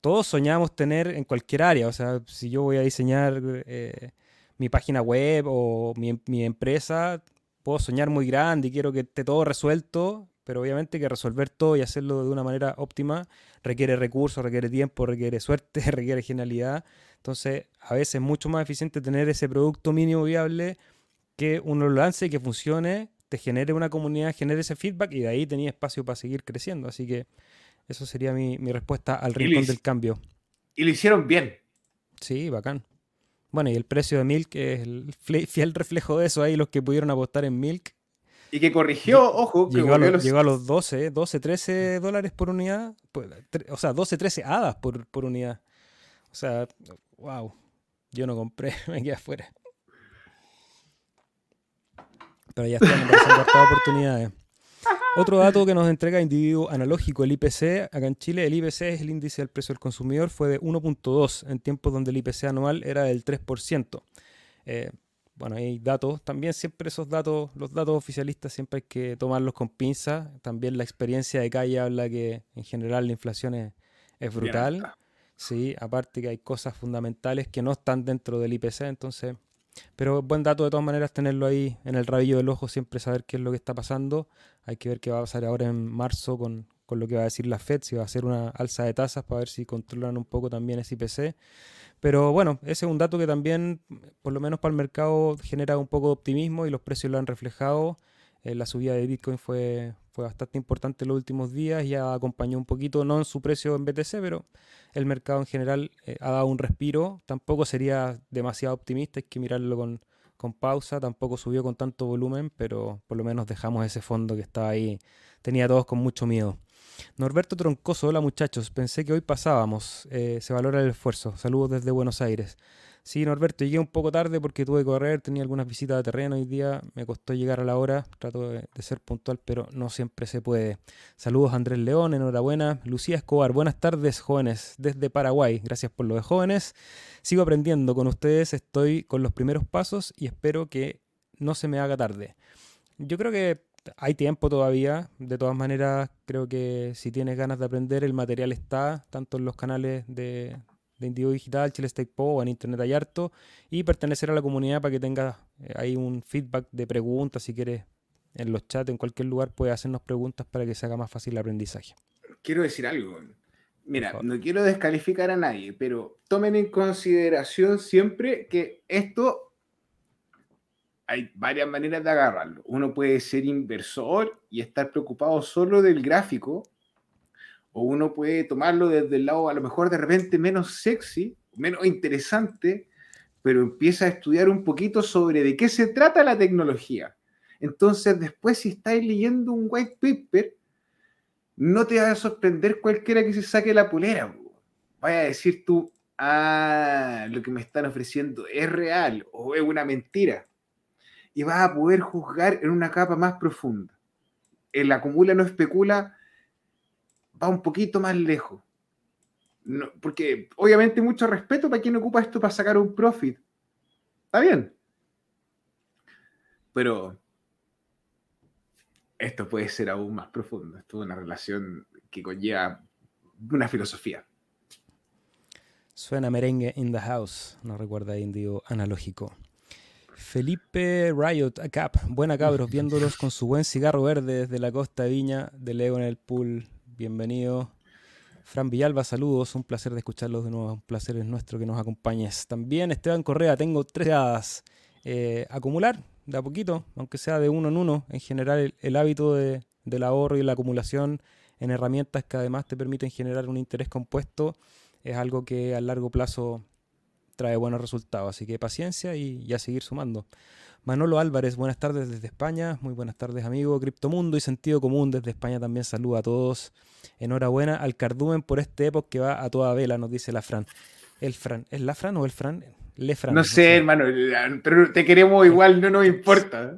todos soñamos tener en cualquier área. O sea, si yo voy a diseñar eh, mi página web o mi, mi, empresa, puedo soñar muy grande y quiero que esté todo resuelto, pero obviamente que resolver todo y hacerlo de una manera óptima requiere recursos, requiere tiempo, requiere suerte, requiere genialidad. Entonces, a veces es mucho más eficiente tener ese producto mínimo viable que uno lo lance y que funcione te genere una comunidad, genere ese feedback y de ahí tenía espacio para seguir creciendo. Así que eso sería mi, respuesta al rincón del cambio. Y lo hicieron bien. Sí, bacán. Bueno, y el precio de Milk es el fiel reflejo de eso. Ahí los que pudieron apostar en Milk. Y que corrigió, ojo, llegó, a los, llegó, a los, 12, 12, 13 dólares por unidad. Pues, o sea, 12, 13 hadas por, por unidad. O sea, wow. Yo no compré, me quedé afuera. Pero ya están todas oportunidades. Otro dato que nos entrega individuo analógico, el IPC, acá en Chile, el IPC es el índice del precio del consumidor, fue de 1.2 en tiempos donde el IPC anual era del 3%. Eh, bueno, hay datos, también siempre esos datos, los datos oficialistas siempre hay que tomarlos con pinza. También la experiencia de calle habla que en general la inflación es, es brutal. Sí, aparte que hay cosas fundamentales que no están dentro del IPC, entonces pero buen dato de todas maneras tenerlo ahí en el rabillo del ojo, siempre saber qué es lo que está pasando. Hay que ver qué va a pasar ahora en marzo con, con lo que va a decir la Fed, si va a hacer una alza de tasas para ver si controlan un poco también ese IPC. Pero bueno, ese es un dato que también, por lo menos para el mercado, genera un poco de optimismo y los precios lo han reflejado. Eh, la subida de Bitcoin fue, fue bastante importante en los últimos días, ya acompañó un poquito, no en su precio en BTC, pero el mercado en general eh, ha dado un respiro. Tampoco sería demasiado optimista, hay que mirarlo con, con pausa, tampoco subió con tanto volumen, pero por lo menos dejamos ese fondo que estaba ahí, tenía a todos con mucho miedo. Norberto Troncoso, hola muchachos, pensé que hoy pasábamos, eh, se valora el esfuerzo, saludos desde Buenos Aires. Sí, Norberto, llegué un poco tarde porque tuve que correr, tenía algunas visitas de terreno hoy día, me costó llegar a la hora, trato de, ser puntual, pero no siempre se puede. Saludos Andrés León, enhorabuena. Lucía Escobar, buenas tardes jóvenes desde Paraguay, gracias por lo de jóvenes. Sigo aprendiendo con ustedes, estoy con los primeros pasos y espero que no se me haga tarde. Yo creo que hay tiempo todavía, de todas maneras creo que si tienes ganas de aprender el material está, tanto en los canales de, de Indigo Digital, Chile Stake Po, en Internet hay harto, y pertenecer a la comunidad para que tengas eh, ahí un feedback de preguntas, si quieres, en los chats, en cualquier lugar, puedes hacernos preguntas para que se haga más fácil el aprendizaje. Quiero decir algo. Mira, no quiero descalificar a nadie, pero tomen en consideración siempre que esto hay varias maneras de agarrarlo. Uno puede ser inversor y estar preocupado solo del gráfico, o uno puede tomarlo desde el lado a lo mejor de repente menos sexy, menos interesante, pero empieza a estudiar un poquito sobre de qué se trata la tecnología. Entonces, después si estáis leyendo un white paper, no te va a sorprender cualquiera que se saque la pulera. Vaya a decir tú, ah, lo que me están ofreciendo es real o es una mentira. Y vas a poder juzgar en una capa más profunda. El acumula no especula va un poquito más lejos. porque obviamente mucho respeto para quien ocupa esto para sacar un profit. Está bien. Pero esto puede ser aún más profundo. Esto es una relación que conlleva una filosofía. Suena merengue in the house, no recuerda indio analógico. Felipe Riot Acap, buena cabros, viéndolos con su buen cigarro verde desde la costa Viña, de Lego en el pool. Bienvenido. Fran Villalba, saludos, un placer de escucharlos de nuevo, un placer es nuestro que nos acompañes. También Esteban Correa, tengo tres dadas. Eh, acumular, de a poquito, aunque sea de uno en uno, en general el, hábito de, del ahorro y la acumulación en herramientas que además te permiten generar un interés compuesto es algo que a largo plazo trae buenos resultados. Así que paciencia y, a seguir sumando. Manolo Álvarez, buenas tardes desde España. Muy buenas tardes, amigo. Criptomundo y Sentido Común desde España también saluda a todos. Enhorabuena al Cardumen por este época que va a toda vela, nos dice la Fran. ¿El Fran? ¿Es la Fran o el Fran? no sé, hermano, pero te queremos igual, no nos importa.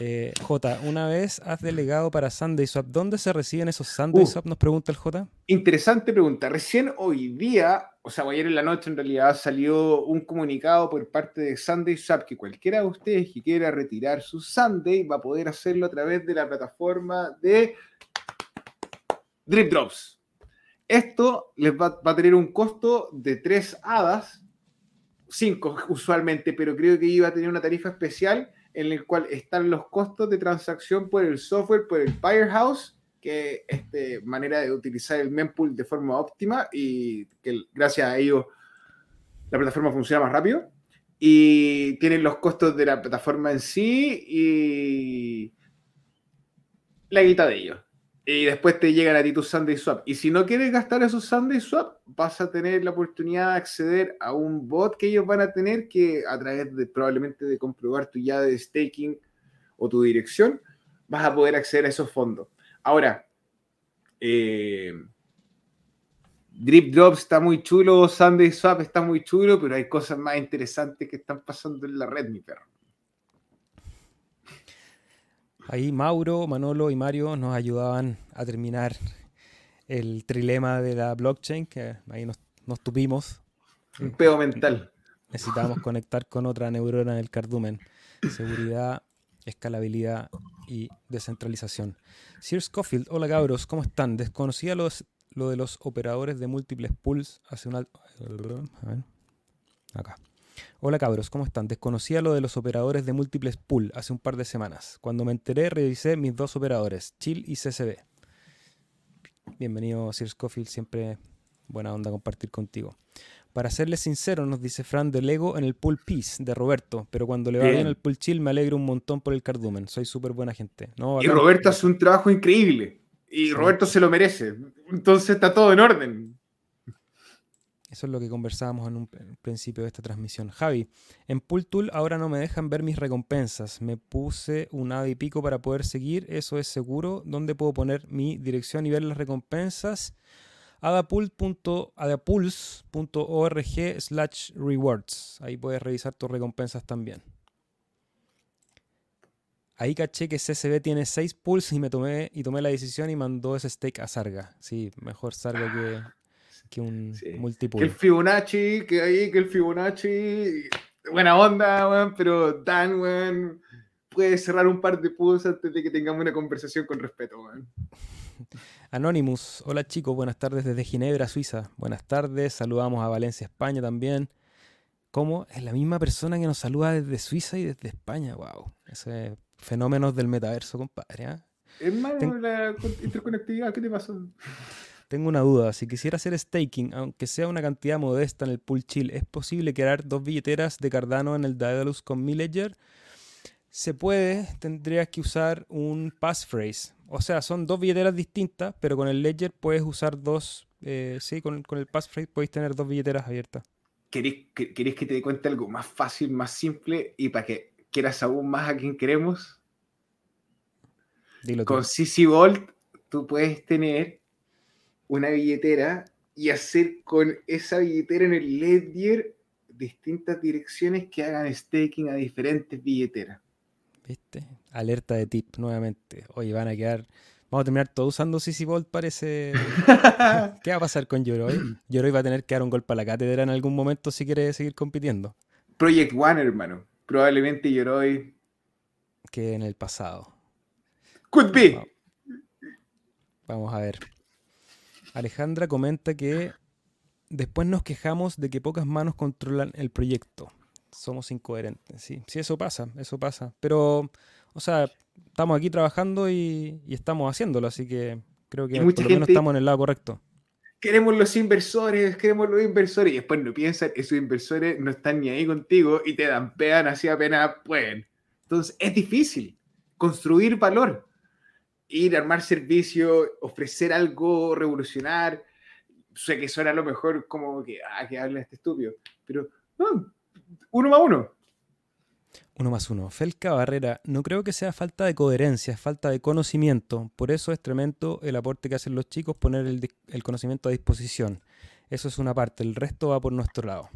Eh, J, una vez has delegado para Sunday Swap. ¿Dónde se reciben esos Sunday uh. Swap? Nos pregunta el J. Interesante pregunta. Recién hoy día, o sea, ayer en la noche en realidad salió un comunicado por parte de Sunday Swap que cualquiera de ustedes que quiera retirar su Sunday va a poder hacerlo a través de la plataforma de Drip Drops. Esto les va, va a tener un costo de 3 hadas 5 usualmente, pero creo que iba a tener una tarifa especial en la cual están los costos de transacción por el software, por el Firehouse, que es este, manera de utilizar el mempool de forma óptima y que gracias a ello la plataforma funciona más rápido. Y tienen los costos de la plataforma en sí y la guita de ellos. Y después te llegan a ti tus Sunday Swap. Y si no quieres gastar esos Sunday Swap, vas a tener la oportunidad de acceder a un bot que ellos van a tener que a través de probablemente de comprobar tu llave de staking o tu dirección, vas a poder acceder a esos fondos. Ahora, eh, Drip Drop está muy chulo, Sunday Swap está muy chulo, pero hay cosas más interesantes que están pasando en la red, mi perro. Ahí Mauro, Manolo y Mario nos ayudaban a terminar el trilema de la blockchain, que ahí nos, tuvimos. Un pedo mental. Necesitábamos conectar con otra neurona del cardumen. Seguridad, escalabilidad y descentralización. Sir Scofield, hola cabros, ¿cómo están? Desconocía los, lo de los operadores de múltiples pools hace una... A ver. Acá. Hola cabros, ¿cómo están? Desconocía lo de los operadores de múltiples pool hace un par de semanas. Cuando me enteré, revisé mis dos operadores, Chill y CCB. Bienvenido, Sir Scofield, siempre buena onda compartir contigo. Para serles sincero, nos dice Fran de Lego en el pool Peace de Roberto, pero cuando le va bien, el pool Chill me alegro un montón por el cardumen. Soy súper buena gente. y Roberto hace un trabajo increíble. Y Roberto se lo merece. Entonces está todo en orden. Eso es lo que conversábamos en un principio de esta transmisión. Javi, en Pool Tool ahora no me dejan ver mis recompensas. Me puse un AD y pico para poder seguir, eso es seguro. ¿Dónde puedo poner mi dirección y ver las recompensas? adapulse.org slash rewards. Ahí puedes revisar tus recompensas también. Ahí caché que CCB tiene 6 pools y me tomé y tomé la decisión y mandó ese stake a Sarga. Sí, mejor Sarga que, que un sí. Que el Fibonacci, que ahí, que el Fibonacci, buena onda, pero Dan, weón, puede cerrar un par de pools antes de que tengamos una conversación con respeto, weón. Anonymous, hola chicos, buenas tardes desde Ginebra, Suiza. Buenas tardes, saludamos a Valencia, España también. ¿Cómo? Es la misma persona que nos saluda desde Suiza y desde España, wow. Ese fenómenos del metaverso, compadre. ¿ah? Es más la interconectividad, ¿qué te pasó? Tengo una duda, si quisiera hacer staking, aunque sea una cantidad modesta en el pool chill, ¿es posible crear dos billeteras de Cardano en el Daedalus con mi ledger? Se puede, tendrías que usar un passphrase. O sea, son dos billeteras distintas, pero con el ledger puedes usar dos, eh, sí, con, con el passphrase puedes tener dos billeteras abiertas. ¿Queréis que, que te cuente algo más fácil, más simple y para que quieras aún más a quien queremos? Dilo con CC Vault tú puedes tener una billetera y hacer con esa billetera en el ledger distintas direcciones que hagan staking a diferentes billeteras. ¿Viste? Alerta de tip nuevamente. Oye, van a quedar. Vamos a terminar todos usando CC Vault, parece. ¿Qué va a pasar con Yoroi? Yoroi va a tener que dar un golpe a la cátedra en algún momento si quiere seguir compitiendo. Project One, hermano. Probablemente Yoroi. Que en el pasado. Could be. Vamos a ver. Alejandra comenta que después nos quejamos de que pocas manos controlan el proyecto. Somos incoherentes, sí. Sí, eso pasa, eso pasa. Pero, o sea, estamos aquí trabajando y, estamos haciéndolo, así que creo que por lo menos estamos en el lado correcto. Queremos los inversores, queremos los inversores, y después no piensan, esos inversores no están ni ahí contigo y te dan pean así apenas pueden. Entonces, es difícil construir valor ir a armar servicio, ofrecer algo, revolucionar. Sé que suena a lo mejor como que, ah, que habla este estúpido, pero no, uno más uno. Uno más uno. Felca Barrera, no creo que sea falta de coherencia, es falta de conocimiento. Por eso es tremendo el aporte que hacen los chicos, poner el, el conocimiento a disposición. Eso es una parte, el resto va por nuestro lado.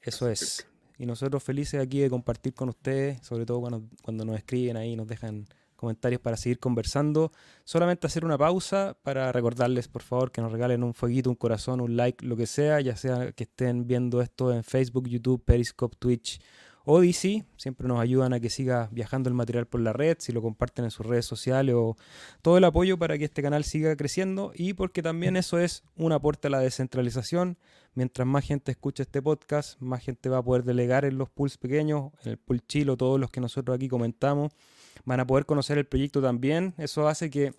Eso es. Y nosotros felices aquí de compartir con ustedes, sobre todo cuando, cuando nos escriben ahí, nos dejan comentarios para seguir conversando. Solamente hacer una pausa para recordarles, por favor, que nos regalen un fueguito, un corazón, un like, lo que sea, ya sea que estén viendo esto en Facebook, YouTube, Periscope, Twitch Odyssey. Siempre nos ayudan a que siga viajando el material por la red, si lo comparten en sus redes sociales o todo el apoyo para que este canal siga creciendo y porque también eso es un aporte a la descentralización. Mientras más gente escuche este podcast, más gente va a poder delegar en los pools pequeños, en el pool chilo, todos los que nosotros aquí comentamos van a poder conocer el proyecto también. Eso hace que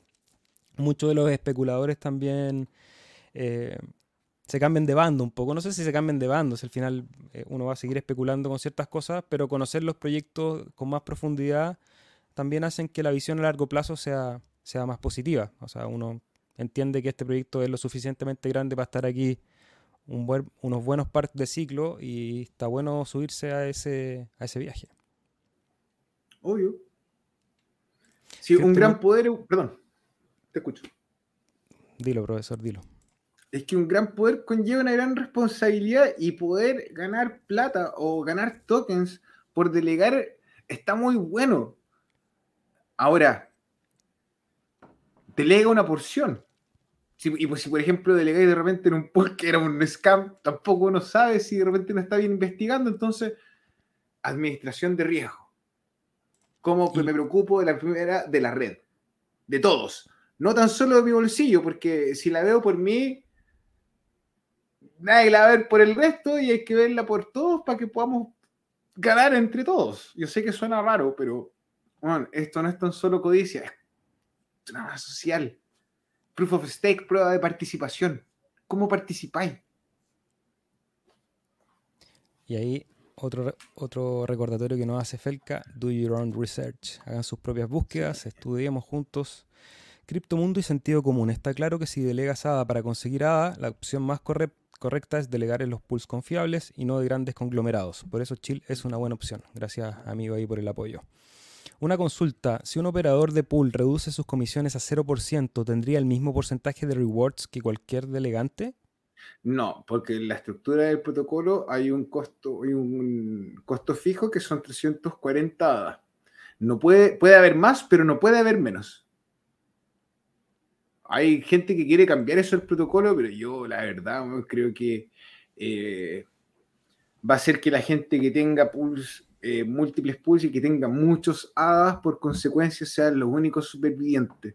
muchos de los especuladores también eh, se cambien de bando un poco. No sé si se cambien de bando, si al final eh, uno va a seguir especulando con ciertas cosas, pero conocer los proyectos con más profundidad también hacen que la visión a largo plazo sea, sea más positiva. O sea, uno entiende que este proyecto es lo suficientemente grande para estar aquí un unos buenos partes de ciclo y está bueno subirse a ese, a ese viaje. Obvio. Sí, un gran poder. Perdón, te escucho. Dilo, profesor, dilo. Es que un gran poder conlleva una gran responsabilidad y poder ganar plata o ganar tokens por delegar está muy bueno. Ahora, delega una porción. y pues si por ejemplo delegáis de repente en un pool que era un scam, tampoco uno sabe si de repente no está bien investigando, entonces administración de riesgo. Como me preocupo de la primera de la red, de todos. No tan solo de mi bolsillo, porque si la veo por mí, nadie la va a ver por el resto y hay que verla por todos para que podamos ganar entre todos. Yo sé que suena raro, pero esto no es tan solo codicia, es una social. Proof of stake, prueba de participación. ¿Cómo participáis? Y ahí otro, otro recordatorio que nos hace Felca, do your own research. Hagan sus propias búsquedas, estudiemos juntos criptomundo y sentido común. Está claro que si delegas ADA para conseguir ADA, la opción más correcta es delegar en los pools confiables y no de grandes conglomerados. Por eso Chill es una buena opción. Gracias amigo ahí por el apoyo. Una consulta, si un operador de pool reduce sus comisiones a 0%, ¿tendría el mismo porcentaje de rewards que cualquier delegante? No, porque en la estructura del protocolo hay un costo, hay un costo fijo que son 340 hadas. No puede, puede haber más, pero no puede haber menos. Hay gente que quiere cambiar eso el protocolo, pero yo la verdad creo que eh, va a ser que la gente que tenga pools, eh, múltiples pools y que tenga muchos hadas, por consecuencia, sean los únicos supervivientes.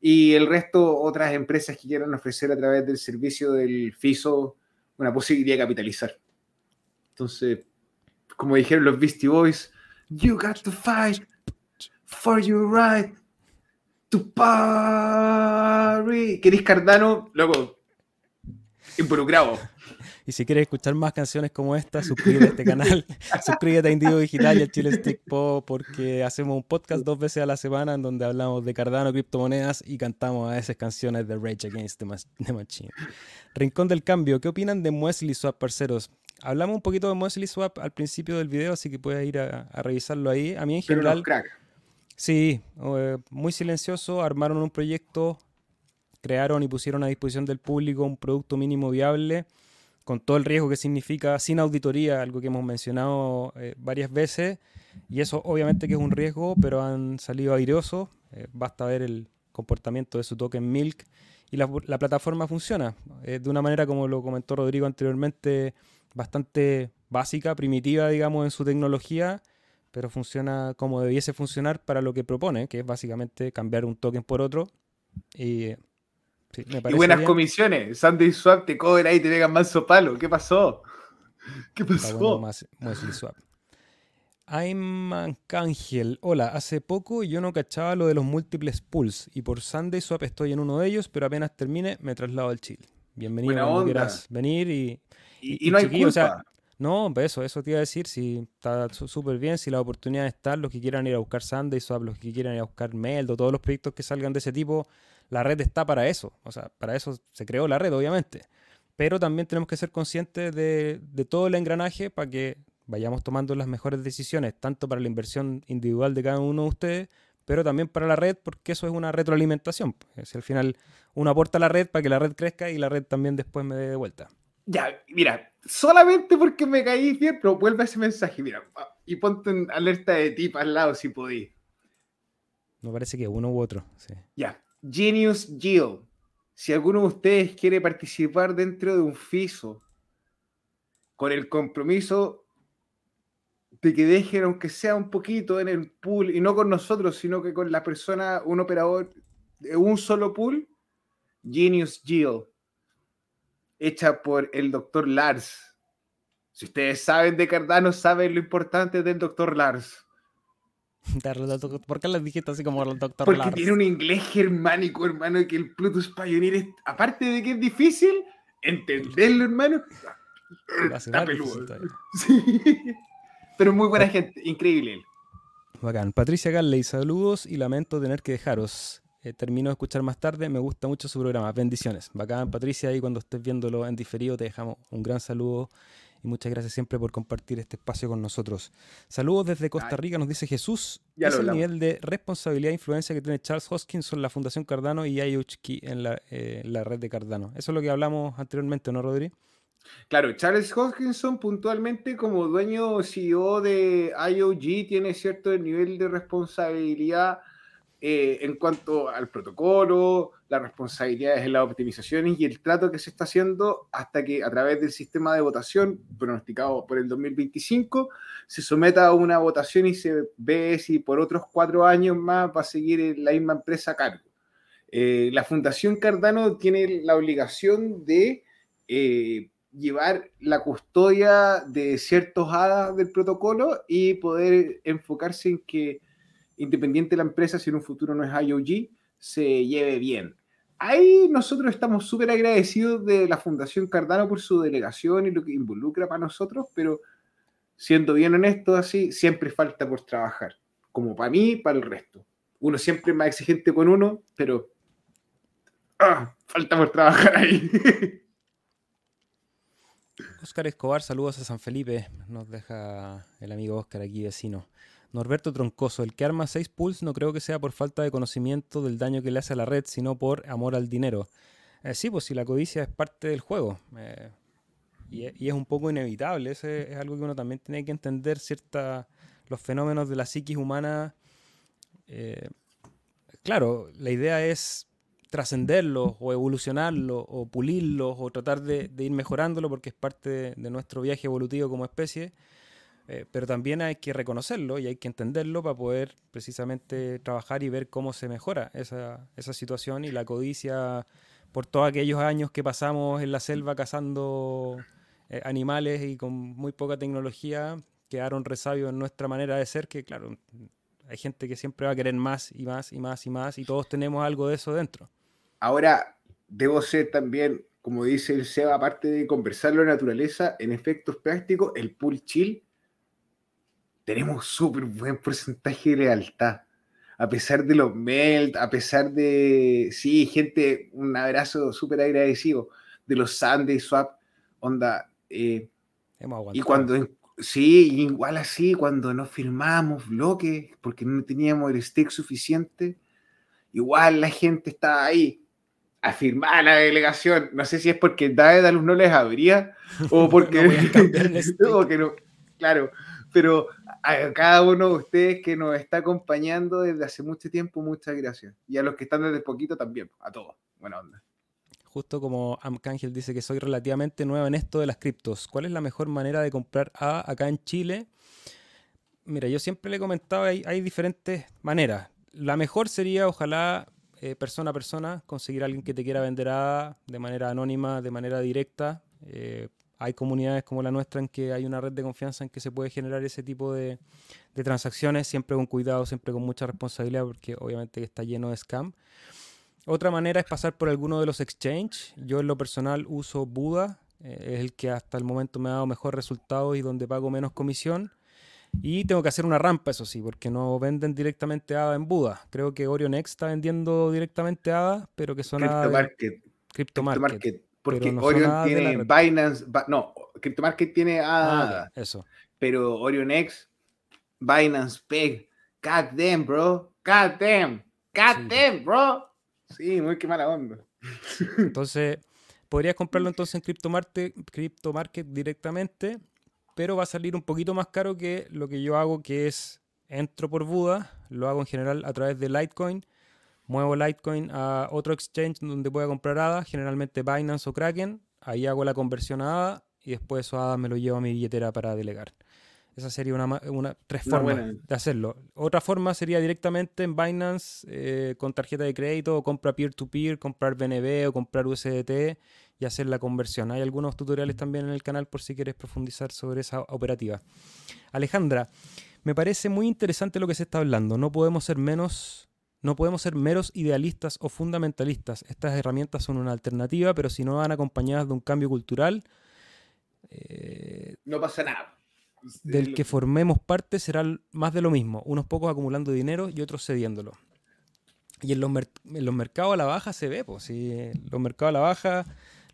Y el resto otras empresas que quieran ofrecer a través del servicio del FISO una posibilidad de capitalizar. Entonces, como dijeron los Beastie Boys, you got to fight for your right to party. ¿Querés Cardano? Loco, involucrado. Y si quieres escuchar más canciones como esta, suscríbete a este canal, suscríbete a Indigo Digital y a Chile Stick Pop porque hacemos un podcast dos veces a la semana en donde hablamos de Cardano, criptomonedas y cantamos a esas canciones de Rage Against the, Machine. Rincón del Cambio, ¿qué opinan de Muesli Swap, parceros? Hablamos un poquito de Muesli Swap al principio del video, así que puedes ir a, revisarlo ahí. A mí en general... Sí, eh, muy silencioso, armaron un proyecto, crearon y pusieron a disposición del público un producto mínimo viable con todo el riesgo que significa sin auditoría, algo que hemos mencionado eh, varias veces, y eso obviamente que es un riesgo, pero han salido airosos, eh, basta ver el comportamiento de su token Milk y la, plataforma funciona de una manera como lo comentó Rodrigo anteriormente, bastante básica, primitiva, digamos, en su tecnología, pero funciona como debiese funcionar para lo que propone, que es básicamente cambiar un token por otro. Y buenas comisiones. Sunday Swap te cobra ahí y te pegan manso palo. ¿Qué pasó? ¿Qué pasó? Swap. I'm Hola, hace poco yo no cachaba lo de los múltiples pools y por Sunday Swap estoy en uno de ellos, pero apenas termine me traslado al Chile. Bienvenido cuando quieras venir y. Y, no hay culpa. no, pues eso, eso te iba a decir, si está súper bien, si la oportunidad está, los que quieran ir a buscar Sunday Swap, los que quieran ir a buscar Meldo, todos los proyectos que salgan de ese tipo, la red está para eso. O sea, para eso se creó la red, obviamente. Pero también tenemos que ser conscientes de, todo el engranaje para que vayamos tomando las mejores decisiones, tanto para la inversión individual de cada uno de ustedes, pero también para la red, porque eso es una retroalimentación. Si al final uno aporta a la red para que la red crezca y la red también después me dé de vuelta. Ya, mira, solamente porque me caí bien, pero vuelve ese mensaje, mira, y ponte en alerta de tip al lado si podí. Me parece que uno u otro, sí. Ya, Genius Yield. Si alguno de ustedes quiere participar dentro de un FISO con el compromiso de que dejen, aunque sea un poquito en el pool, y no con nosotros, sino que con la persona, un operador de un solo pool, Genius Yield, hecha por el doctor Lars. Si ustedes saben de Cardano, saben lo importante del doctor Lars. ¿Por qué le dijiste así como el doctor Porque tiene un inglés germánico, hermano, que el Plutus Pioneer es, aparte de que es difícil entenderlo, hermano, está peludo. Sí. Pero muy buena gente, increíble Bacán. Patricia Galley, saludos y lamento tener que dejaros. Eh, termino de escuchar más tarde, me gusta mucho su programa. Bendiciones. Bacán, Patricia, y cuando estés viéndolo en diferido te dejamos un gran saludo y muchas gracias siempre por compartir este espacio con nosotros. Saludos desde Costa Rica, nos dice Jesús. es el nivel de responsabilidad e influencia que tiene Charles Hoskinson, la Fundación Cardano y IOHK en la, eh, la red de Cardano. Eso es lo que hablamos anteriormente, ¿no, Rodri? Claro, Charles Hoskinson puntualmente como dueño CEO de IOG tiene cierto nivel de responsabilidad eh, en cuanto al protocolo, las responsabilidades en las optimizaciones y el trato que se está haciendo hasta que a través del sistema de votación pronosticado por el 2025 se someta a una votación y se ve si por otros cuatro años más va a seguir la misma empresa a cargo. Eh, la Fundación Cardano tiene la obligación de eh, llevar la custodia de ciertos hadas del protocolo y poder enfocarse en que independiente de la empresa, si en un futuro no es IOG, se lleve bien. Ahí nosotros estamos súper agradecidos de la Fundación Cardano por su delegación y lo que involucra para nosotros, pero siendo bien honesto así, siempre falta por trabajar, como para mí para el resto. Uno siempre es más exigente con uno, pero ah, falta por trabajar ahí. Oscar Escobar, saludos a San Felipe, nos deja el amigo Oscar aquí vecino. Norberto Troncoso, el que arma seis pools no creo que sea por falta de conocimiento del daño que le hace a la red, sino por amor al dinero. Eh, sí, pues si la codicia es parte del juego. Eh, y, es un poco inevitable. Es algo que uno también tiene que entender cierta, los fenómenos de la psiquis humana. Eh, claro, la idea es trascenderlos o evolucionarlos o pulirlos o tratar de, ir mejorándolo porque es parte de nuestro viaje evolutivo como especie Eh, pero también hay que reconocerlo y hay que entenderlo para poder precisamente trabajar y ver cómo se mejora esa, esa situación y la codicia por todos aquellos años que pasamos en la selva cazando eh, animales y con muy poca tecnología, quedaron resabios en nuestra manera de ser, que claro, hay gente que siempre va a querer más y más y más y más y todos tenemos algo de eso dentro. Ahora, debo ser también, como dice el Seba, aparte de conversar la naturaleza, en efectos prácticos, el pool chill tenemos súper buen porcentaje de lealtad. A pesar de los melt, a pesar de, sí, gente, un abrazo súper agradecido de los Sunday Swap, onda. Eh, y cuando, sí, igual así, cuando no firmamos bloques porque no teníamos el stake suficiente, igual la gente estaba ahí a firmar la delegación. No sé si es porque Daedalus no les abría o porque no, no, claro, pero a cada uno de ustedes que nos está acompañando desde hace mucho tiempo, muchas gracias. Y a los que están desde poquito también, a todos. Buena onda. Justo como Amcángel dice que soy relativamente nuevo en esto de las criptos, ¿cuál es la mejor manera de comprar A acá en Chile? Mira, yo siempre le he comentado, hay, diferentes maneras. La mejor sería, ojalá, eh, persona a persona, conseguir a alguien que te quiera vender A de manera anónima, de manera directa. Eh, hay comunidades como la nuestra en que hay una red de confianza en que se puede generar ese tipo de, transacciones, siempre con cuidado, siempre con mucha responsabilidad, porque obviamente está lleno de scam. Otra manera es pasar por alguno de los exchange. Yo en lo personal uso Buda, eh, es el que hasta el momento me ha dado mejor resultado y donde pago menos comisión. Y tengo que hacer una rampa, eso sí, porque no venden directamente ADA en Buda. Creo que OrionX está vendiendo directamente ADA, pero que son CryptoMarket. CryptoMarket. Porque Orion tiene Binance, no, CryptoMarket tiene ADA, ah, eso. pero OrionX, Binance Peg, God damn, bro, God damn, God damn, bro. Sí, muy que mala onda. Entonces, podrías comprarlo entonces en CryptoMarket, CryptoMarket directamente, pero va a salir un poquito más caro que lo que yo hago, que es entro por Buda, lo hago en general a través de Litecoin muevo Litecoin a otro exchange donde pueda comprar ADA, generalmente Binance o Kraken, ahí hago la conversión a ADA y después eso ADA me lo llevo a mi billetera para delegar. Esa sería una, una tres formas de hacerlo. Otra forma sería directamente en Binance eh, con tarjeta de crédito o compra peer-to-peer, comprar BNB o comprar USDT y hacer la conversión. Hay algunos tutoriales también en el canal por si quieres profundizar sobre esa operativa. Alejandra, me parece muy interesante lo que se está hablando. No podemos ser menos no podemos ser meros idealistas o fundamentalistas. Estas herramientas son una alternativa, pero si no van acompañadas de un cambio cultural, eh, no pasa nada. Del que formemos parte será más de lo mismo, unos pocos acumulando dinero y otros cediéndolo. Y en los, mercados a la baja se ve, pues, si los mercados a la baja,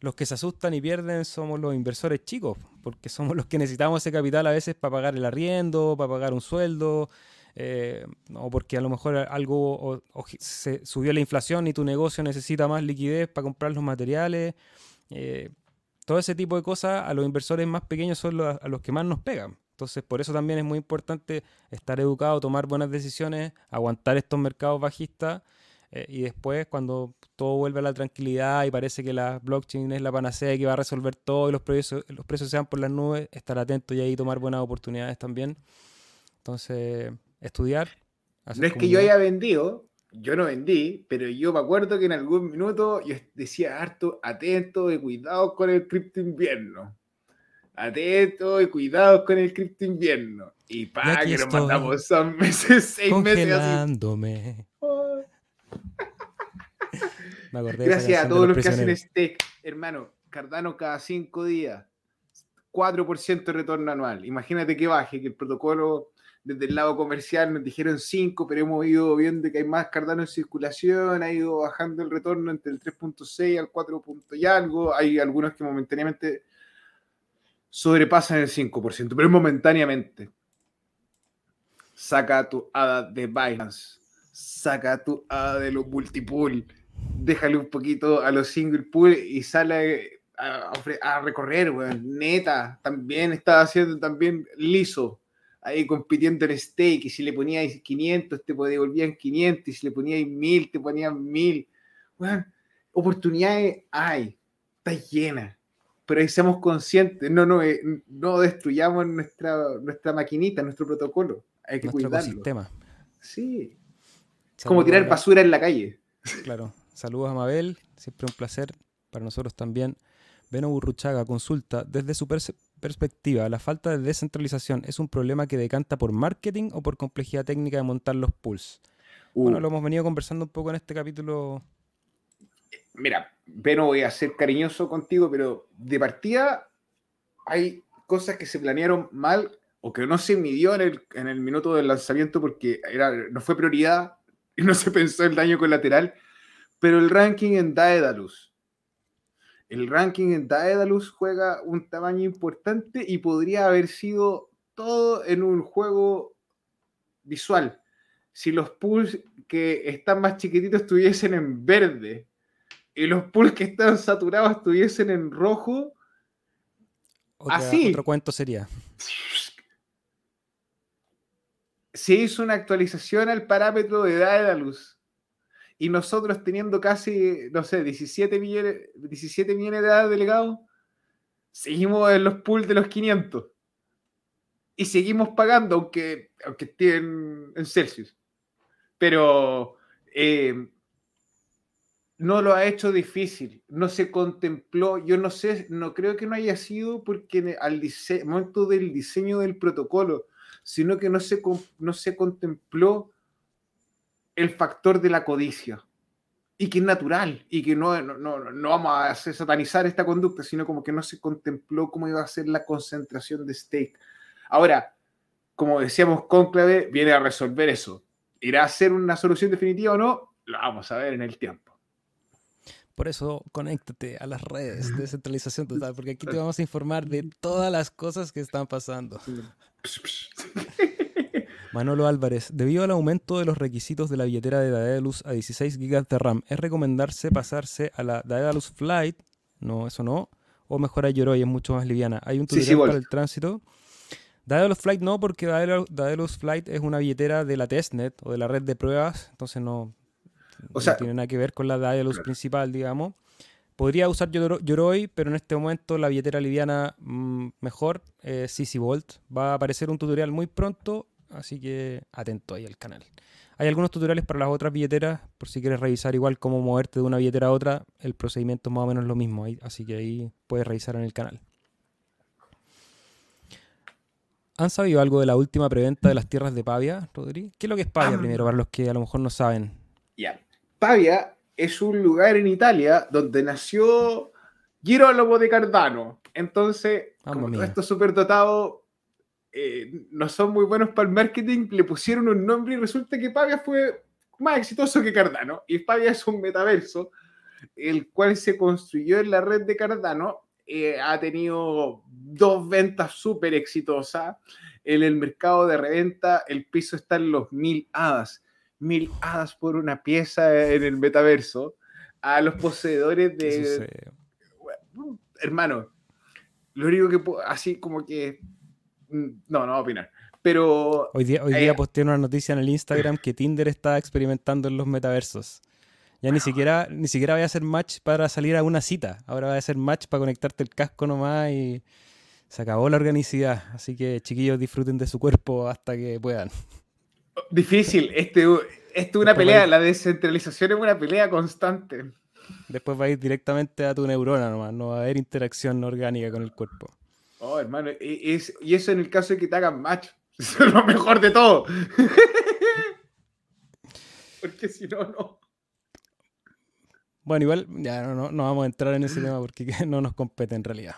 los que se asustan y pierden somos los inversores chicos, porque somos los que necesitamos ese capital a veces para pagar el arriendo, para pagar un sueldo, eh, o porque a lo mejor algo se subió la inflación y tu negocio necesita más liquidez para comprar los materiales. Eh, todo ese tipo de cosas a los inversores más pequeños son los, a los que más nos pegan. Entonces, por eso también es muy importante estar educado, tomar buenas decisiones, aguantar estos mercados bajistas eh, y después, cuando todo vuelve a la tranquilidad y parece que la blockchain es la panacea que va a resolver todo y los precios, los precios sean por las nubes, estar atento y ahí tomar buenas oportunidades también. Entonces, estudiar. No es que yo haya vendido, yo no vendí, pero yo me acuerdo que en algún minuto yo decía harto, atento y cuidado con el cripto invierno. Atento y cuidado con el cripto invierno. Y para que nos mandamos son meses, seis meses así. me acordé Gracias a todos los, que hacen stake, hermano. Cardano cada cinco días. 4% de retorno anual. Imagínate que baje, que el protocolo desde el lado comercial nos dijeron 5, pero hemos ido viendo que hay más Cardano en circulación, ha ido bajando el retorno entre el 3.6 al 4. y algo, hay algunos que momentáneamente sobrepasan el 5%, pero momentáneamente. Saca tu ADA de Binance, saca tu ADA de los multipool, déjale un poquito a los single pool y sale a, recorrer, Neta, también está haciendo también liso ahí compitiendo en stake, y si le poníais 500, te devolvían 500, y si le poníais 1000, te ponían 1000. Bueno, oportunidades hay, está llena. pero ahí seamos conscientes, no, no, eh, no destruyamos nuestra, nuestra maquinita, nuestro protocolo. Hay que nuestro cuidarlo. ecosistema. Sí. Es como tirar a- basura en la calle. Claro. Saludos a Mabel, siempre un placer para nosotros también. Beno Burruchaga consulta, desde su perspectiva, ¿la falta de descentralización es un problema que decanta por marketing o por complejidad técnica de montar los pools? Bueno, Uh, lo hemos venido conversando un poco en este capítulo. Mira, Beno, voy a ser cariñoso contigo, pero de partida hay cosas que se planearon mal o que no se midió en el, en el minuto del lanzamiento porque era, no fue prioridad y no se pensó el daño colateral. Pero el ranking en Daedalus. El ranking en Daedalus juega un tamaño importante y podría haber sido todo en un juego visual. Si los pools que están más chiquititos estuviesen en verde y los pools que están saturados estuviesen en rojo, Otra- Así. Otro cuento sería. se hizo una actualización al parámetro de Daedalus. Y nosotros teniendo casi, no sé, 17 millones, 17 millones de delegados, seguimos en los pools de los 500. Y seguimos pagando, aunque, aunque estén en Celsius. Pero eh, no lo ha hecho difícil, no se contempló, yo no sé, no creo que no haya sido porque al momento del diseño del protocolo, sino que no se, no se contempló el factor de la codicia. Y que es natural, y que no, no, no- no vamos a satanizar esta conducta, sino como que no se contempló cómo iba a ser la concentración de stake. Ahora, como decíamos, Conclave viene a resolver eso. ¿Irá a ser una solución definitiva o no? Lo vamos a ver en el tiempo. Por eso, conéctate a las redes de descentralización total, porque aquí te vamos a informar de todas las cosas que están pasando. Manolo Álvarez, debido al aumento de los requisitos de la billetera de Daedalus a 16 GB de RAM, ¿es recomendarse pasarse a la Daedalus Flight? No, eso no. O mejor a Yoroi, es mucho más liviana. Hay un Sí, sí, tutorial para el tránsito. Daedalus Flight no, porque Daedalus, Flight es una billetera de la testnet o de la red de pruebas, entonces no, O no tiene nada que ver con la Daedalus Claro. principal, digamos. Podría usar Yoro- Yoroi, pero en este momento la billetera liviana mm, mejor, eh, CC Volt. Va a aparecer un tutorial muy pronto, así que atento ahí al canal. Hay algunos tutoriales para las otras billeteras, por si quieres revisar igual cómo moverte de una billetera a otra, el procedimiento es más o menos lo mismo, ahí- así que ahí puedes revisar en el canal. ¿Han sabido algo de la última preventa de las tierras de Pavia, Rodri? ¿Qué es lo que es Pavia Ah. primero, para los que a lo mejor no saben? Ya. Pavia es un lugar en Italia donde nació Girolamo de Cardano. Entonces, Mamma como mia. todos estos superdotados eh, no son muy buenos para el marketing, le pusieron un nombre y resulta que Pavia fue más exitoso que Cardano. Y Pavia es un metaverso, el cual se construyó en la red de Cardano. eh, ha tenido dos ventas súper exitosas. En el mercado de reventa, el piso está en los mil hadas mil hadas por una pieza en el metaverso a los poseedores de... Se- Hermano, lo único que puedo, así como que... mm, No, no voy a opinar. Pero Hoy día, hoy Eh, día posteé una noticia en el Instagram que Tinder está experimentando en los metaversos. Ya ni siquiera, ni siquiera voy a hacer match para salir a una cita. Ahora voy a hacer match para conectarte el casco nomás y se acabó la organicidad. Así que chiquillos disfruten de su cuerpo hasta que puedan. difícil, este, esto es una Después pelea, la descentralización es una pelea constante. Después va a ir directamente a tu neurona nomás. No va a haber interacción orgánica con el cuerpo. Oh, hermano, y, es- y eso en el caso de que te hagan match. Eso es lo mejor de todo. Porque si no, no. Bueno, igual ya no, no, no vamos a entrar en ese tema porque no nos compete en realidad.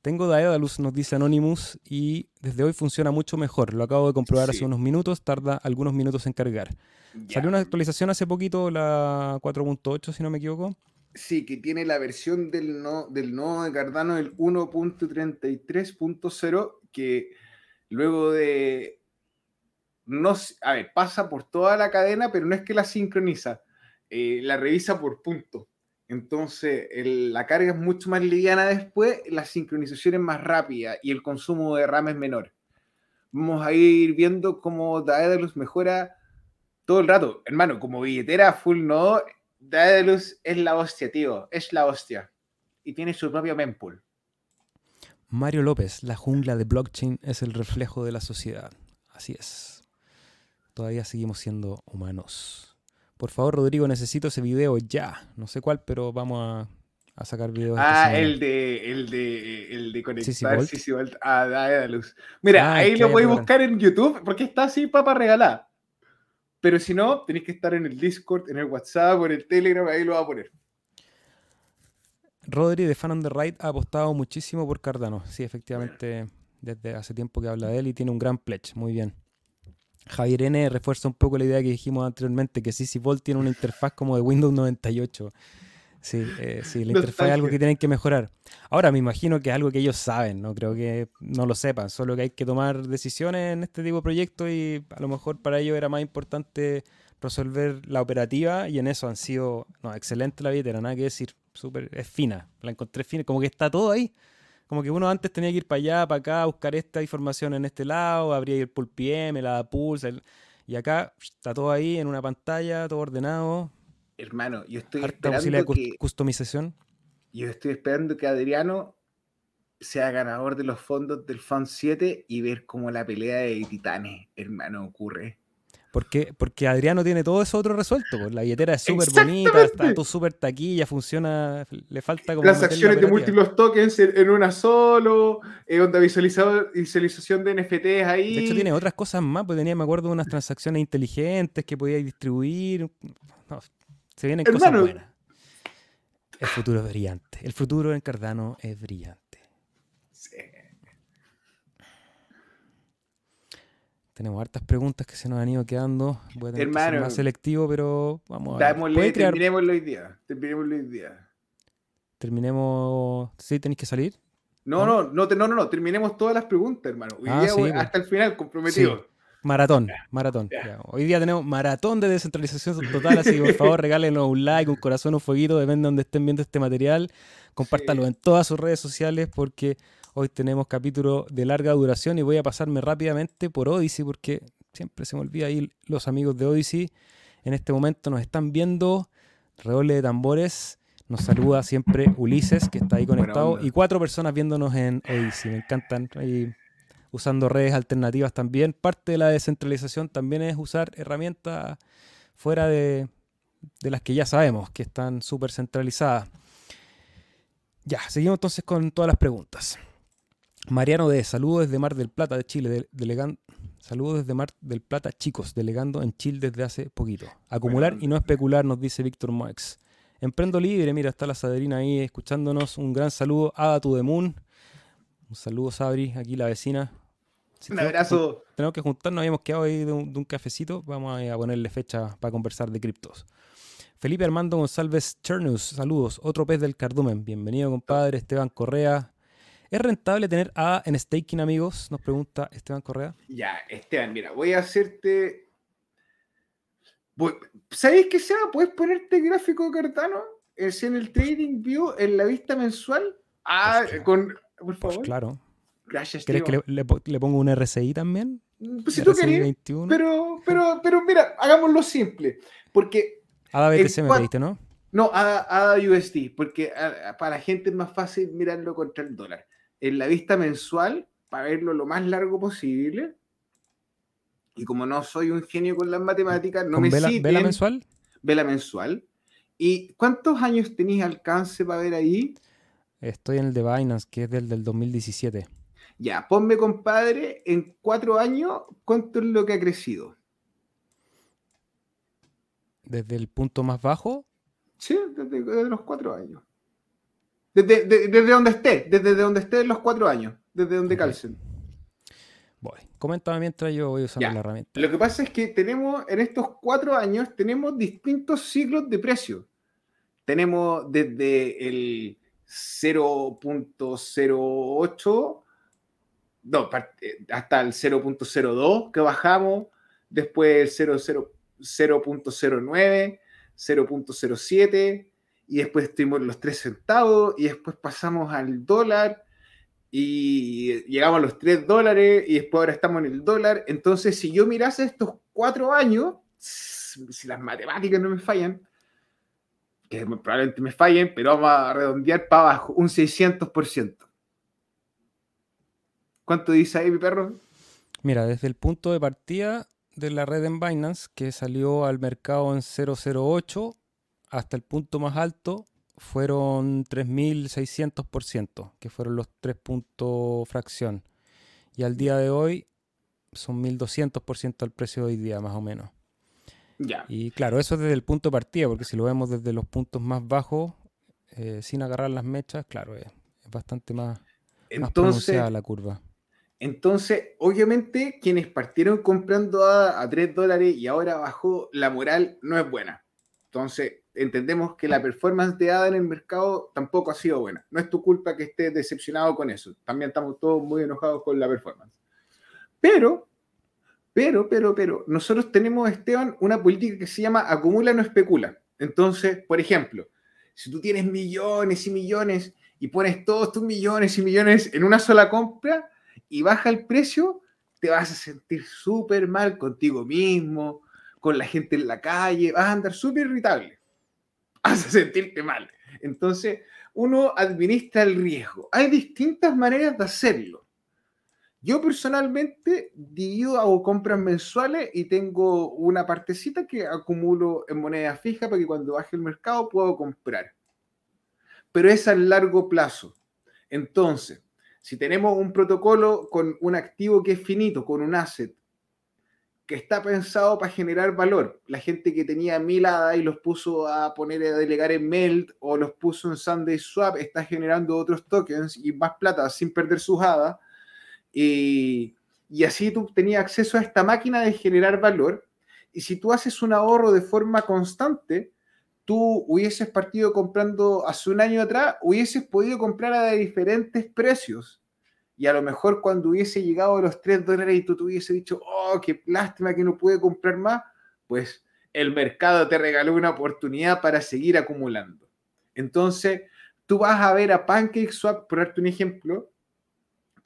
Tengo Daedalus, nos dice Anonymous, y desde hoy funciona mucho mejor. Lo acabo de comprobar Sí. hace unos minutos, tarda algunos minutos en cargar. Salió una actualización hace poquito, la 4.8, si no me equivoco. Sí, que tiene la versión del, no, del nodo de Cardano, el 1.33.0, que luego de... No, a ver, pasa por toda la cadena, pero no es que la sincroniza, eh, la revisa por punto. Entonces, la carga es mucho más liviana después, la sincronización es más rápida y el consumo de RAM es menor. Vamos a ir viendo cómo Daedalus mejora todo el rato. Hermano, como billetera full nodo, Daedalus es la hostia, tío. Es la hostia. Y tiene su propio mempool. Mario López, la jungla de blockchain es el reflejo de la sociedad. Así es. Todavía seguimos siendo humanos. Por favor, Rodrigo, necesito ese video ya. No sé cuál, pero vamos a, sacar videos. Ah, el de, el de, el de conectar sí, Ah, da, luz. Mira, ah, ahí lo podéis buscar en YouTube porque está así para regalar. Pero si no, tenéis que estar en el Discord, en el WhatsApp en el Telegram, ahí lo va a poner. Rodri de Fan on the Right ha apostado muchísimo por Cardano. Sí, efectivamente, desde hace tiempo que habla de él y tiene un gran pledge. Muy bien. Javier N refuerza un poco la idea que dijimos anteriormente, que CC Vault tiene una interfaz como de Windows 98. Sí, eh, sí, la interfaz es algo que tienen que mejorar. Ahora, me imagino que es algo que ellos saben, no creo que no lo sepan, solo que hay que tomar decisiones en este tipo de proyectos y a lo mejor para ellos era más importante resolver la operativa y en eso han sido, no, excelente la billetera, nada que decir, súper, es fina, la encontré fina, como que está todo ahí. Como que uno antes tenía que ir para allá, para acá, buscar esta información en este lado, abría el Pool PM, la Pulse, y acá está todo ahí en una pantalla, todo ordenado. Hermano, yo estoy esperando que, customización. Yo estoy esperando que Adriano sea ganador de los fondos del Fund 7 y ver cómo la pelea de titanes, hermano, ocurre. Porque, porque Adriano tiene todo eso otro resuelto. Pues. La billetera es súper bonita, está todo súper taquilla, funciona, le falta como. Las acciones de múltiples tokens en, una solo, eh, onda visualización de NFTs ahí. De hecho, tiene otras cosas más, porque tenía, me acuerdo, unas transacciones inteligentes que podía distribuir. Se vienen cosas buenas. El futuro es brillante. El futuro en Cardano es brillante. Tenemos hartas preguntas que se nos han ido quedando. Voy a tener que ser más selectivo, pero vamos a ver. Terminémoslo hoy día. Terminémoslo hoy día. Terminemos. ¿Sí tenéis que salir? No, no, no, no, no, no, terminemos todas las preguntas, hermano. Hoy ah, día pues. hasta el final, comprometido. Maratón, maratón. Hoy día tenemos maratón de descentralización total, así que por favor regálenos un like, un corazón, un fueguito, depende de donde estén viendo este material. Compártalo en todas sus redes sociales porque Hoy tenemos capítulo de larga duración y voy a pasarme rápidamente por Odyssey porque siempre se me olvida ahí los amigos de Odyssey. En este momento nos están viendo. Redoble de tambores. Nos saluda siempre Ulises, que está ahí conectado. Y cuatro personas viéndonos en Odyssey. Me encantan. Ahí usando redes alternativas también. Parte de la descentralización también es usar herramientas fuera de, de las que ya sabemos, que están súper centralizadas. Ya, seguimos entonces con todas las preguntas. Mariano de Saludos desde Mar del Plata de Chile, delegando. Saludos desde Mar del Plata, chicos, delegando en Chile desde hace poquito. Acumular y no especular, nos dice Víctor Max. Emprendo libre, mira, está la Saderina ahí escuchándonos. Un gran saludo, Ada to the Moon. Un saludo, Sabri, aquí la vecina. un abrazo. Tenemos que juntarnos, habíamos quedado ahí de un, cafecito. Vamos a, ponerle fecha para conversar de criptos. Felipe Armando González Chernus, saludos. Otro pez del cardumen. Bienvenido, compadre. Esteban Correa, ¿Es rentable tener A en staking, amigos? Nos pregunta Esteban Correa. Ya, Esteban, mira, voy a hacerte. ¿Sabéis qué sea? ¿Puedes ponerte gráfico Cardano? Es en el Trading View, en la vista mensual. Ah, pues con. Por pues favor. claro. Gracias, ¿Quieres que le, ponga un RSI también? Pues si tú querés. Pero, pero, pero mira, hagámoslo simple. Porque. ADA BTC me pediste, ¿no? No, ADA, USD, porque para la gente es más fácil mirarlo contra el dólar en la vista mensual para verlo lo más largo posible. Y como no soy un genio con las matemáticas, no me vela, ¿Vela mensual? Vela mensual. ¿Y cuántos años tenéis alcance para ver ahí? Estoy en el de Binance, que es del, del 2017. Ya, ponme, compadre, en cuatro años, ¿cuánto es lo que ha crecido? ¿Desde el punto más bajo? Sí, desde los cuatro años. Desde, donde esté, desde donde esté en los cuatro años, desde donde calcen. Voy. Coméntame mientras yo voy usando la herramienta. Lo que pasa es que tenemos, en estos cuatro años, tenemos distintos ciclos de precio. Tenemos desde el 0.08 no, hasta el 0.02 que bajamos, después el 0.09, 0.07, y después estuvimos los 3 centavos y después pasamos al dólar y llegamos a los 3 dólares y después ahora estamos en el dólar. Entonces, si yo mirase estos cuatro años, si las matemáticas no me fallan, que probablemente me fallen, pero vamos a redondear para abajo, un 600%. ¿Cuánto dice ahí mi perro? Mira, desde el punto de partida de la red en Binance, que salió al mercado en 008, hasta el punto más alto fueron 3.600%, que fueron los tres puntos fracción. Y al día de hoy son 1.200% al precio de hoy día, más o menos. Ya. Y claro, eso es desde el punto de partida, porque si lo vemos desde los puntos más bajos, eh, sin agarrar las mechas, claro, es, bastante más, más pronunciada la curva. Entonces, obviamente, quienes partieron comprando a, a 3 dólares y ahora bajó, la moral no es buena. Entonces, entendemos que la performance de ADA en el mercado tampoco ha sido buena. No es tu culpa que estés decepcionado con eso. También estamos todos muy enojados con la performance. Pero, pero, pero, pero, nosotros tenemos, Esteban, una política que se llama acumula, no especula. Entonces, por ejemplo, si tú tienes millones y millones y pones todos tus millones y millones en una sola compra y baja el precio, te vas a sentir súper mal contigo mismo, con la gente en la calle, vas a andar súper irritable, vas a sentirte mal. Entonces, uno administra el riesgo. Hay distintas maneras de hacerlo. Yo personalmente divido, hago compras mensuales y tengo una partecita que acumulo en moneda fija para que cuando baje el mercado puedo comprar. Pero es a largo plazo. Entonces, si tenemos un protocolo con un activo que es finito, con un asset, que está pensado para generar valor. La gente que tenía mil ADA y los puso a poner a delegar en Melt o los puso en Sunday Swap está generando otros tokens y más plata sin perder sus ADA. Y, y así tú tenías acceso a esta máquina de generar valor. Y si tú haces un ahorro de forma constante, tú hubieses partido comprando hace un año atrás, hubieses podido comprar a diferentes precios y a lo mejor cuando hubiese llegado a los 3 dólares y tú te hubiese dicho, oh, qué lástima que no pude comprar más, pues el mercado te regaló una oportunidad para seguir acumulando. Entonces, tú vas a ver a PancakeSwap, por darte un ejemplo,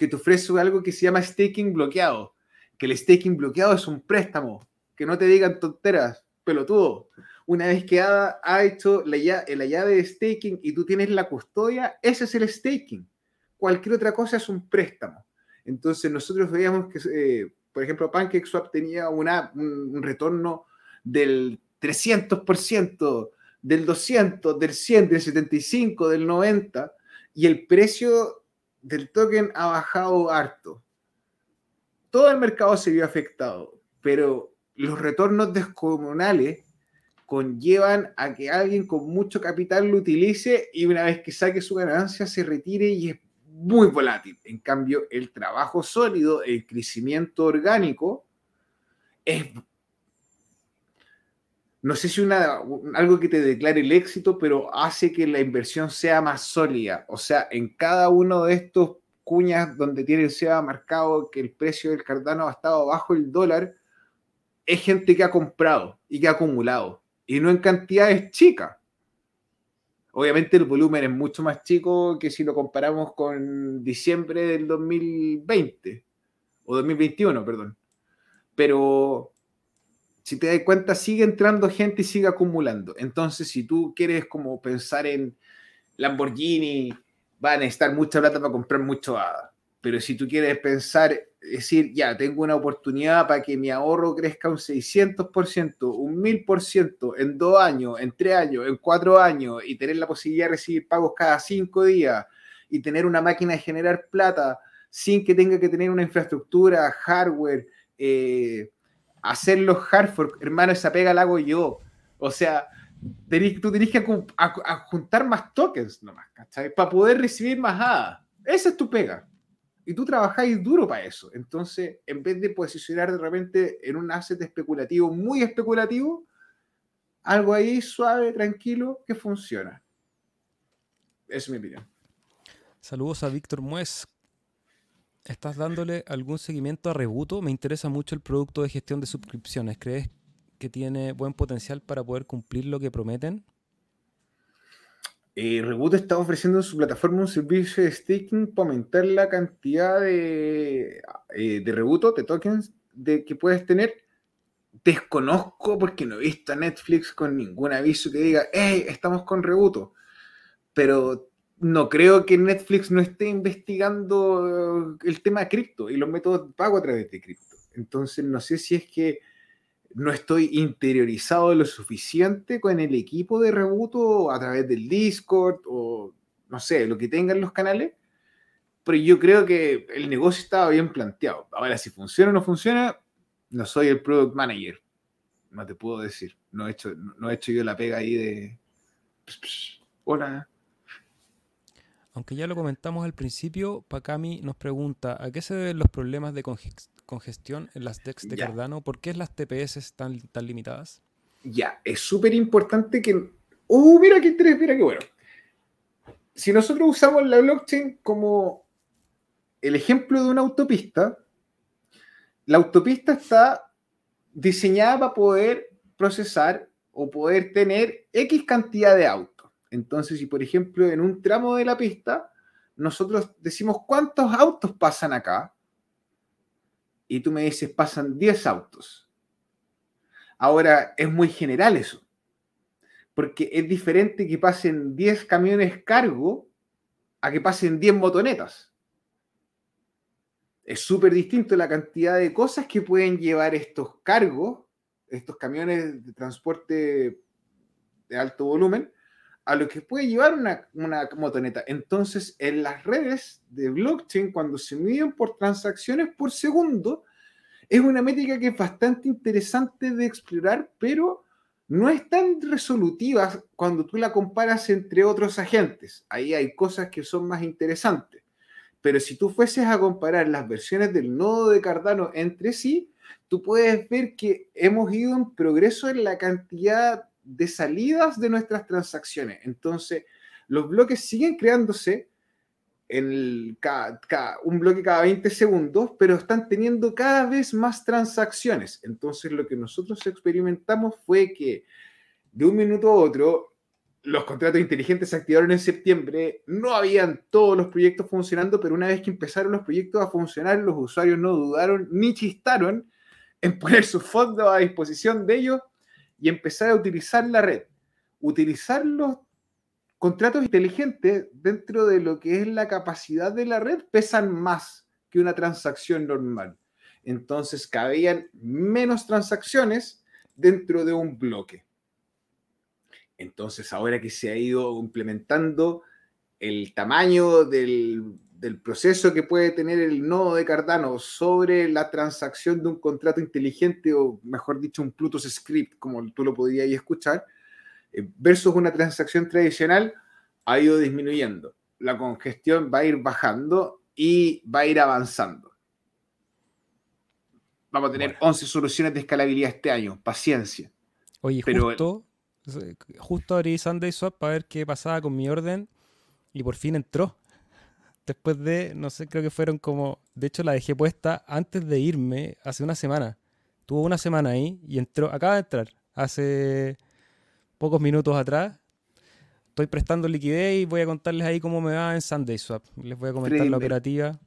que te ofrece algo que se llama staking bloqueado. Que el staking bloqueado es un préstamo. Que no te digan tonteras, pelotudo. Una vez que ha, hecho la, la llave de staking y tú tienes la custodia, ese es el staking cualquier otra cosa es un préstamo. Entonces nosotros veíamos que, eh, por ejemplo, PancakeSwap tenía una, un, retorno del 300%, del 200, del 100, del 75, del 90, y el precio del token ha bajado harto. Todo el mercado se vio afectado, pero los retornos descomunales conllevan a que alguien con mucho capital lo utilice y una vez que saque su ganancia se retire y es muy volátil. En cambio, el trabajo sólido, el crecimiento orgánico, es, no sé si una, algo que te declare el éxito, pero hace que la inversión sea más sólida. O sea, en cada uno de estos cuñas donde tiene sea marcado que el precio del Cardano ha estado bajo el dólar, es gente que ha comprado y que ha acumulado, y no en cantidades chicas. Obviamente el volumen es mucho más chico que si lo comparamos con diciembre del 2020 o 2021, perdón. Pero si te das cuenta, sigue entrando gente y sigue acumulando. Entonces, si tú quieres como pensar en Lamborghini, van a necesitar mucha plata para comprar mucho ADA. Pero si tú quieres pensar decir, ya, tengo una oportunidad para que mi ahorro crezca un 600%, un 1000% en dos años, en tres años, en cuatro años y tener la posibilidad de recibir pagos cada cinco días y tener una máquina de generar plata sin que tenga que tener una infraestructura, hardware, eh, hacer los hardware, hermano, esa pega la hago yo. O sea, tú tenés que juntar más tokens nomás, ¿cachai? Para poder recibir más ADA. Esa es tu pega. Y tú trabajáis duro para eso. Entonces, en vez de posicionar de repente en un asset especulativo, muy especulativo, algo ahí suave, tranquilo, que funciona. Es mi opinión. Saludos a Víctor Muez. ¿Estás dándole algún seguimiento a Rebuto? Me interesa mucho el producto de gestión de suscripciones. ¿Crees que tiene buen potencial para poder cumplir lo que prometen? eh, Reboot está ofreciendo en su plataforma un servicio de staking para aumentar la cantidad de, eh, de Reboot, de tokens de, que puedes tener. Desconozco porque no he visto a Netflix con ningún aviso que diga, hey, estamos con Rebuto. Pero no creo que Netflix no esté investigando el tema de cripto y los métodos de pago a través de cripto. Entonces, no sé si es que no estoy interiorizado lo suficiente con el equipo de Rebuto a través del Discord o no sé, lo que tengan los canales, pero yo creo que el negocio estaba bien planteado. Ahora, si funciona o no funciona, no soy el product manager. No te puedo decir. No he hecho, no he hecho yo la pega ahí de. Hola. Aunque ya lo comentamos al principio, Pacami nos pregunta: ¿a qué se deben los problemas de congestión en las DEX de Cardano? ¿Por qué las TPS están tan limitadas? Ya, es súper importante que. ¡Uh, mira qué interés! Mira qué bueno. Si nosotros usamos la blockchain como el ejemplo de una autopista, la autopista está diseñada para poder procesar o poder tener X cantidad de autos. Entonces, si por ejemplo en un tramo de la pista nosotros decimos cuántos autos pasan acá, y tú me dices pasan 10 autos. Ahora, es muy general eso, porque es diferente que pasen 10 camiones cargo a que pasen 10 motonetas es súper distinto la cantidad de cosas que pueden llevar estos cargos, estos camiones de transporte de alto volumen, a lo que puede llevar una, motoneta. Entonces, en las redes de blockchain, cuando se miden por transacciones por segundo, es una métrica que es bastante interesante de explorar, pero no es tan resolutiva cuando tú la comparas entre otros agentes. Ahí hay cosas que son más interesantes. Pero si tú fueses a comparar las versiones del nodo de Cardano entre sí, tú puedes ver que hemos ido en progreso en la cantidad de salidas de nuestras transacciones. Entonces, los bloques siguen creándose en un bloque cada 20 segundos, pero están teniendo cada vez más transacciones. Entonces, lo que nosotros experimentamos fue que de un minuto a otro, los contratos inteligentes se activaron en septiembre, no habían todos los proyectos funcionando, pero una vez que empezaron los proyectos a funcionar, los usuarios no dudaron ni chistaron en poner sus fondos a disposición de ellos y empezar a utilizar la red. Utilizar los contratos inteligentes dentro de lo que es la capacidad de la red pesan más que una transacción normal. Entonces cabían menos transacciones dentro de un bloque. Entonces, ahora que se ha ido implementando el tamaño del, proceso que puede tener el nodo de Cardano sobre la transacción de un contrato inteligente, o mejor dicho, un Plutus script, como tú lo podías escuchar, eh, versus una transacción tradicional, ha ido disminuyendo. La congestión va a ir bajando y va a ir avanzando. Vamos a tener 11 soluciones de escalabilidad este año. Paciencia. Oye, Pero, justo justo abrí Sunday Swap para ver qué pasaba con mi orden y por fin entró. Después de, no sé, creo que fueron como, de hecho la dejé puesta antes de irme hace una semana. Tuvo una semana ahí y entró, acaba de entrar, hace pocos minutos atrás. Estoy prestando liquidez y voy a contarles ahí cómo me va en Sunday Swap. Les voy a comentar la operativa.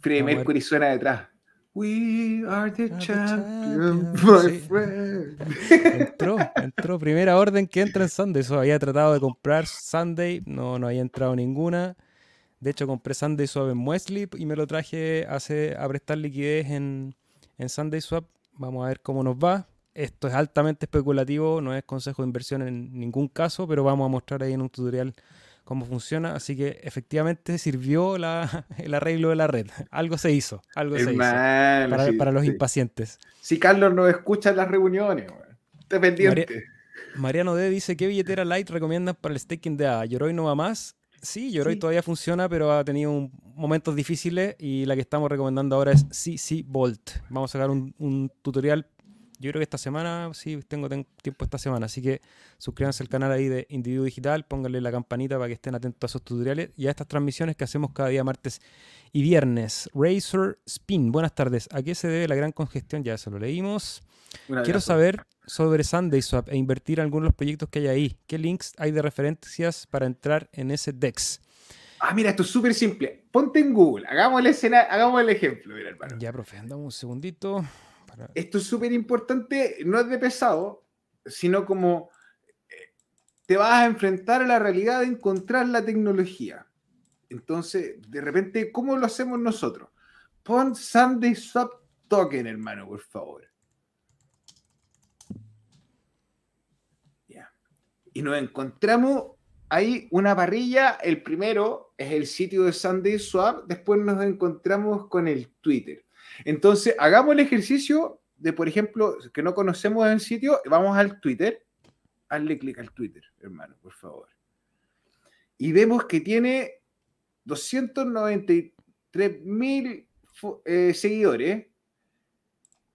Free Mercury suena detrás. We are the champions, my friend. Entró, entró. Primera orden que entra en Sunday. Eso había tratado de comprar Sunday, no, no había entrado ninguna. De hecho, compré Sunday Swap en Wesley y me lo traje a, a prestar liquidez en, en Sunday Swap. Vamos a ver cómo nos va. Esto es altamente especulativo, no es consejo de inversión en ningún caso, pero vamos a mostrar ahí en un tutorial cómo funciona. Así que efectivamente sirvió la, el arreglo de la red. Algo se hizo, algo se hizo para, los impacientes. Si Carlos no escucha en las reuniones, dependiente. Mariano D dice, ¿qué billetera light recomiendas para el staking de A? ¿Yoroi no va más? Sí, Yoroi todavía funciona, pero ha tenido momentos difíciles y la que estamos recomendando ahora es CC Bolt. Vamos a sacar un, un tutorial yo creo que esta semana, sí, tengo, tiempo esta semana, así que suscríbanse al canal ahí de Individuo Digital, pónganle la campanita para que estén atentos a esos tutoriales y a estas transmisiones que hacemos cada día martes y viernes. Razor Spin, buenas tardes. ¿A qué se debe la gran congestión? Ya eso lo leímos. Quiero saber sobre SundaySwap e invertir en algunos de los proyectos que hay ahí. ¿Qué links hay de referencias para entrar en ese DEX? Ah, mira, esto es súper simple. Ponte en Google, hagamos el, escena, hagamos el ejemplo, mira, hermano. Ya, profe, andamos un segundito. Esto es súper importante, no es de pesado, sino como eh, te vas a enfrentar a la realidad de encontrar la tecnología. Entonces, de repente, ¿cómo lo hacemos nosotros? Pon Sunday Swap Token, hermano, por favor. Ya. Y nos encontramos ahí una parrilla. El primero es el sitio de Sunday Swap. Después nos encontramos con el Twitter. Entonces, hagamos el ejercicio de, por ejemplo, que no conocemos el sitio, vamos al Twitter. Hazle clic al Twitter, hermano, por favor. Y vemos que tiene 293 mil eh, seguidores.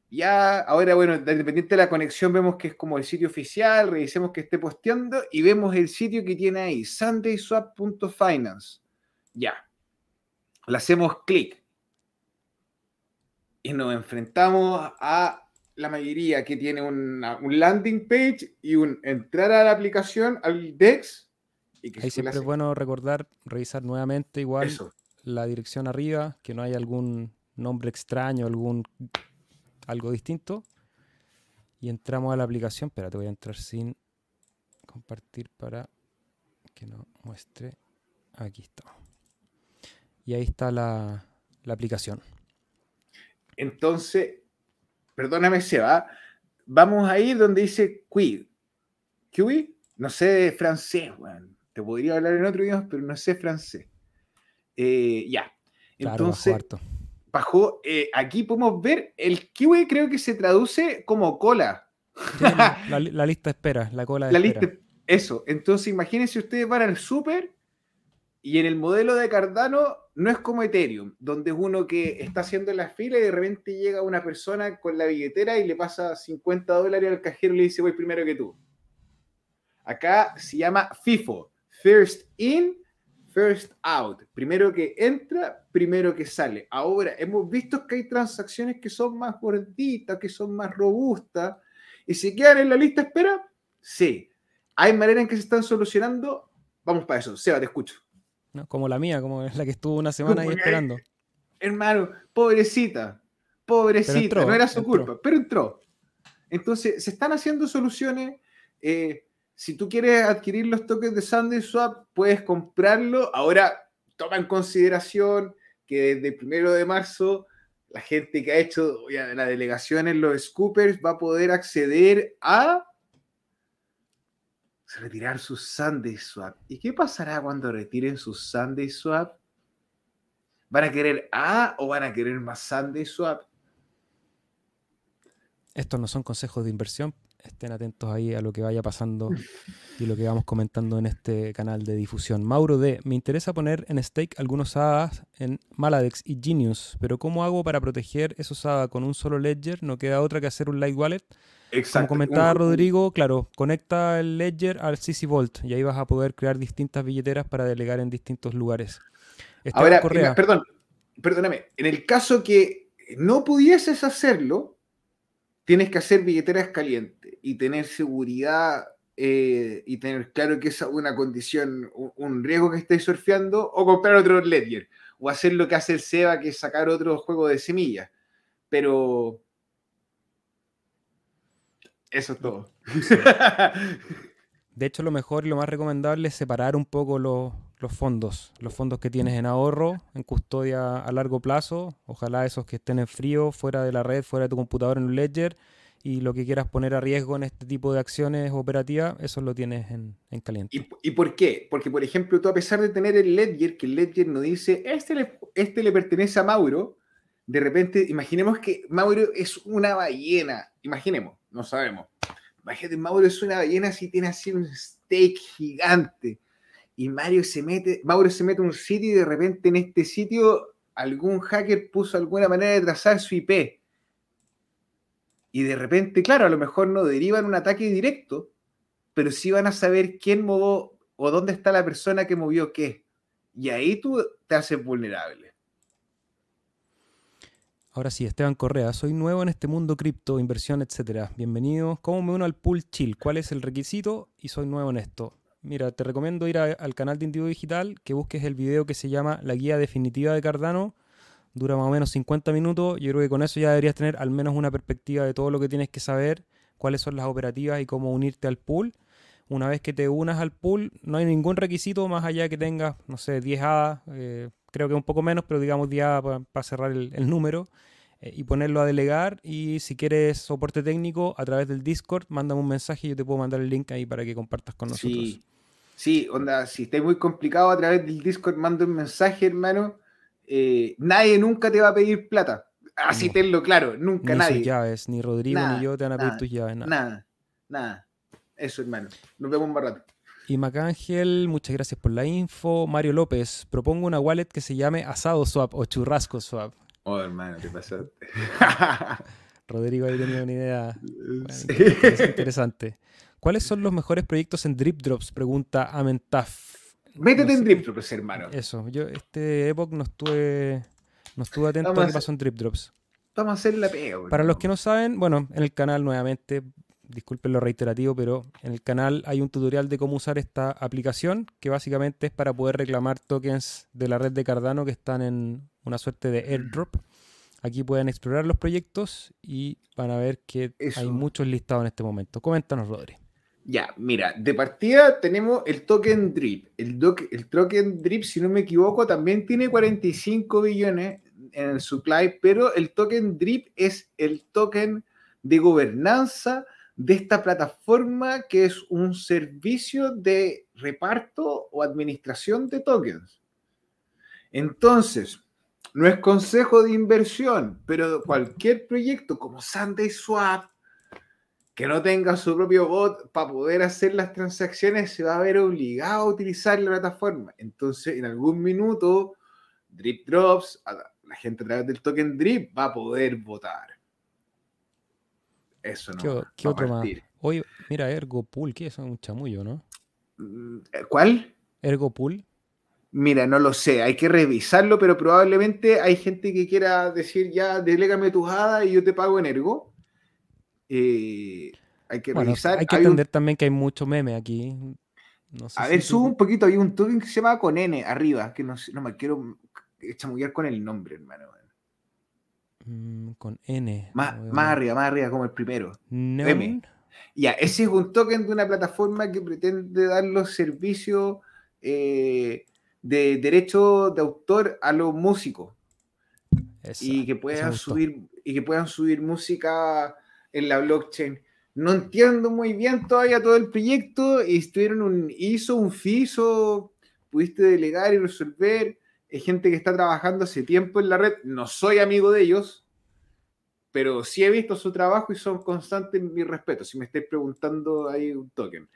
Ya, ahora, bueno, independiente de la conexión, vemos que es como el sitio oficial, revisemos que esté posteando y vemos el sitio que tiene ahí, sundayswap.finance. Ya. Le hacemos clic. Y nos enfrentamos a la mayoría que tiene un landing page y un entrar a la aplicación, al DEX. Y que Ahí siempre es bueno recordar, revisar nuevamente igual la dirección arriba, que no haya algún nombre extraño, algún algo distinto. Y entramos a la aplicación. Espera, te voy a entrar sin compartir para que no muestre. Aquí está. Y ahí está la, la aplicación. Entonces, perdóname, Seba, vamos a ir donde dice quid. ¿Quid? No sé francés, Te podría hablar en otro idioma, pero no sé francés. Eh, ya. Entonces, bajó. Eh, aquí podemos ver el kiwi, creo que se traduce como cola. la, lista espera, la cola de la Lista, eso. Entonces, imagínense ustedes van al súper y en el modelo de Cardano no es como Ethereum, donde es uno que está haciendo la fila y de repente llega una persona con la billetera y le pasa 50 dólares al cajero y le dice voy primero que tú. Acá se llama FIFO, First In, First Out. Primero que entra, primero que sale. Ahora, hemos visto que hay transacciones que son más gorditas, que son más robustas, y se quedan en la lista espera. Sí. ¿Hay manera en que se están solucionando? Vamos para eso. Seba, te escucho. Como la mía, como la que estuvo una semana ahí esperando. Hermano, pobrecita, pobrecita, no era su culpa, pero entró. Entonces, se están haciendo soluciones. Eh, si tú quieres adquirir los tokens de Sunday Swap, puedes comprarlo. Ahora, toma en consideración que desde el primero de marzo, la gente que ha hecho la delegación en los scoopers va a poder acceder a retirar su Sunday Swap. ¿Y qué pasará cuando retiren su Sunday Swap? ¿Van a querer A o van a querer más Sunday Swap? Estos no son consejos de inversión. Estén atentos ahí a lo que vaya pasando y lo que vamos comentando en este canal de difusión. Mauro D. Me interesa poner en stake algunos ADAs en Maladex y Genius, pero ¿cómo hago para proteger esos ADA con un solo ledger? ¿No queda otra que hacer un light wallet? Como comentaba Rodrigo, claro, conecta el Ledger al CC Vault y ahí vas a poder crear distintas billeteras para delegar en distintos lugares. Ahora, perdón, perdóname, en el caso que no pudieses hacerlo, tienes que hacer billeteras calientes y tener seguridad eh, y tener claro que es una condición, un, riesgo que estés surfeando, o comprar otro Ledger, o hacer lo que hace el SEBA, que es sacar otro juego de semillas. Pero eso es todo. De hecho, lo mejor y lo más recomendable es separar un poco los, fondos. Los fondos que tienes en ahorro, en custodia a largo plazo. Ojalá esos que estén en frío, fuera de la red, fuera de tu computador en un ledger. Y lo que quieras poner a riesgo en este tipo de acciones operativas, eso lo tienes en, caliente. ¿Y, ¿Y, por qué? Porque, por ejemplo, tú a pesar de tener el ledger, que el ledger no dice, este le, este le pertenece a Mauro, de repente, imaginemos que Mauro es una ballena. Imaginemos no sabemos. Imagínate, Mauro es una ballena si tiene así un steak gigante. Y Mario se mete, Mauro se mete a un sitio y de repente en este sitio algún hacker puso alguna manera de trazar su IP. Y de repente, claro, a lo mejor no derivan un ataque directo, pero sí van a saber quién movió o dónde está la persona que movió qué. Y ahí tú te haces vulnerable. Ahora sí, Esteban Correa, soy nuevo en este mundo cripto, inversión, etcétera. Bienvenido. ¿Cómo me uno al pool chill? ¿Cuál es el requisito? Y soy nuevo en esto. Mira, te recomiendo ir al canal de Indigo Digital, que busques el video que se llama La Guía Definitiva de Cardano. Dura más o menos 50 minutos. Yo creo que con eso ya deberías tener al menos una perspectiva de todo lo que tienes que saber, cuáles son las operativas y cómo unirte al pool. Una vez que te unas al pool, no hay ningún requisito más allá que tengas, no sé, 10 hadas, eh, creo que un poco menos, pero digamos 10 hadas para cerrar el, número eh, y ponerlo a delegar. Y si quieres soporte técnico a través del Discord, mándame un mensaje y yo te puedo mandar el link ahí para que compartas con nosotros. Sí, sí onda, si está muy complicado a través del Discord, manda un mensaje, hermano. Eh, nadie nunca te va a pedir plata. Así tenlo claro, nunca ni nadie. Sus llaves, ni Rodrigo ni yo te van a pedir tus llaves, nada. Nada, nada. Eso, hermano. Nos vemos más rato. Y Macángel, muchas gracias por la info. Mario López, propongo una wallet que se llame Asado Swap o Churrasco Swap. Oh, hermano, ¿qué pasaste? Rodrigo ahí tenía una idea interesante. ¿Cuáles son los mejores proyectos en Drip Drops? Pregunta Amentaf. Métete en Drip Drops, hermano. Eso, yo este Epoch no estuve, no estuve atento a, qué pasó en Drip Drops. Vamos a hacer la pega. Para los que no saben, bueno, en el canal nuevamente disculpen lo reiterativo, pero en el canal hay un tutorial de cómo usar esta aplicación, que básicamente es para poder reclamar tokens de la red de Cardano que están en una suerte de airdrop. Aquí pueden explorar los proyectos y van a ver que hay muchos listados en este momento. Coméntanos, Rodri. Ya, mira, de partida tenemos el token DRIP. El, token DRIP, si no me equivoco, también tiene 45 billones en el supply, pero el token DRIP es el token de gobernanza de esta plataforma que es un servicio de reparto o administración de tokens. Entonces, no es consejo de inversión, pero cualquier proyecto como Sunday Swap, que no tenga su propio bot para poder hacer las transacciones, se va a ver obligado a utilizar la plataforma. Entonces, en algún minuto, Drip Drops, la gente a través del token Drip va a poder votar. Eso no. ¿Qué, otro más? Oye, mira, Ergopool, ¿qué es? Un chamullo, ¿no? Mm, ¿Cuál? Ergopool. Mira, no lo sé, hay que revisarlo, pero probablemente hay gente que quiera decir ya, delégame tu hadas y yo te pago en Ergo. Eh, hay que revisar. Hay que entender también que hay mucho meme aquí. a ver, subo un poquito, hay un token que se llama con N arriba, que no, no me quiero chamullar con el nombre, hermano. Mm, con N. Más, más, arriba, más arriba, como el primero. M. Ya, ese es un token de una plataforma que pretende dar los servicios eh, de derecho de autor a los músicos. y que puedan subir y que puedan subir música en la blockchain. No entiendo muy bien todavía todo el proyecto y estuvieron un ISO, un FISO, pudiste delegar y resolver es gente que está trabajando hace tiempo en la red. No soy amigo de ellos, pero sí he visto su trabajo y son constantes mi respeto. Si me estáis preguntando, hay un token.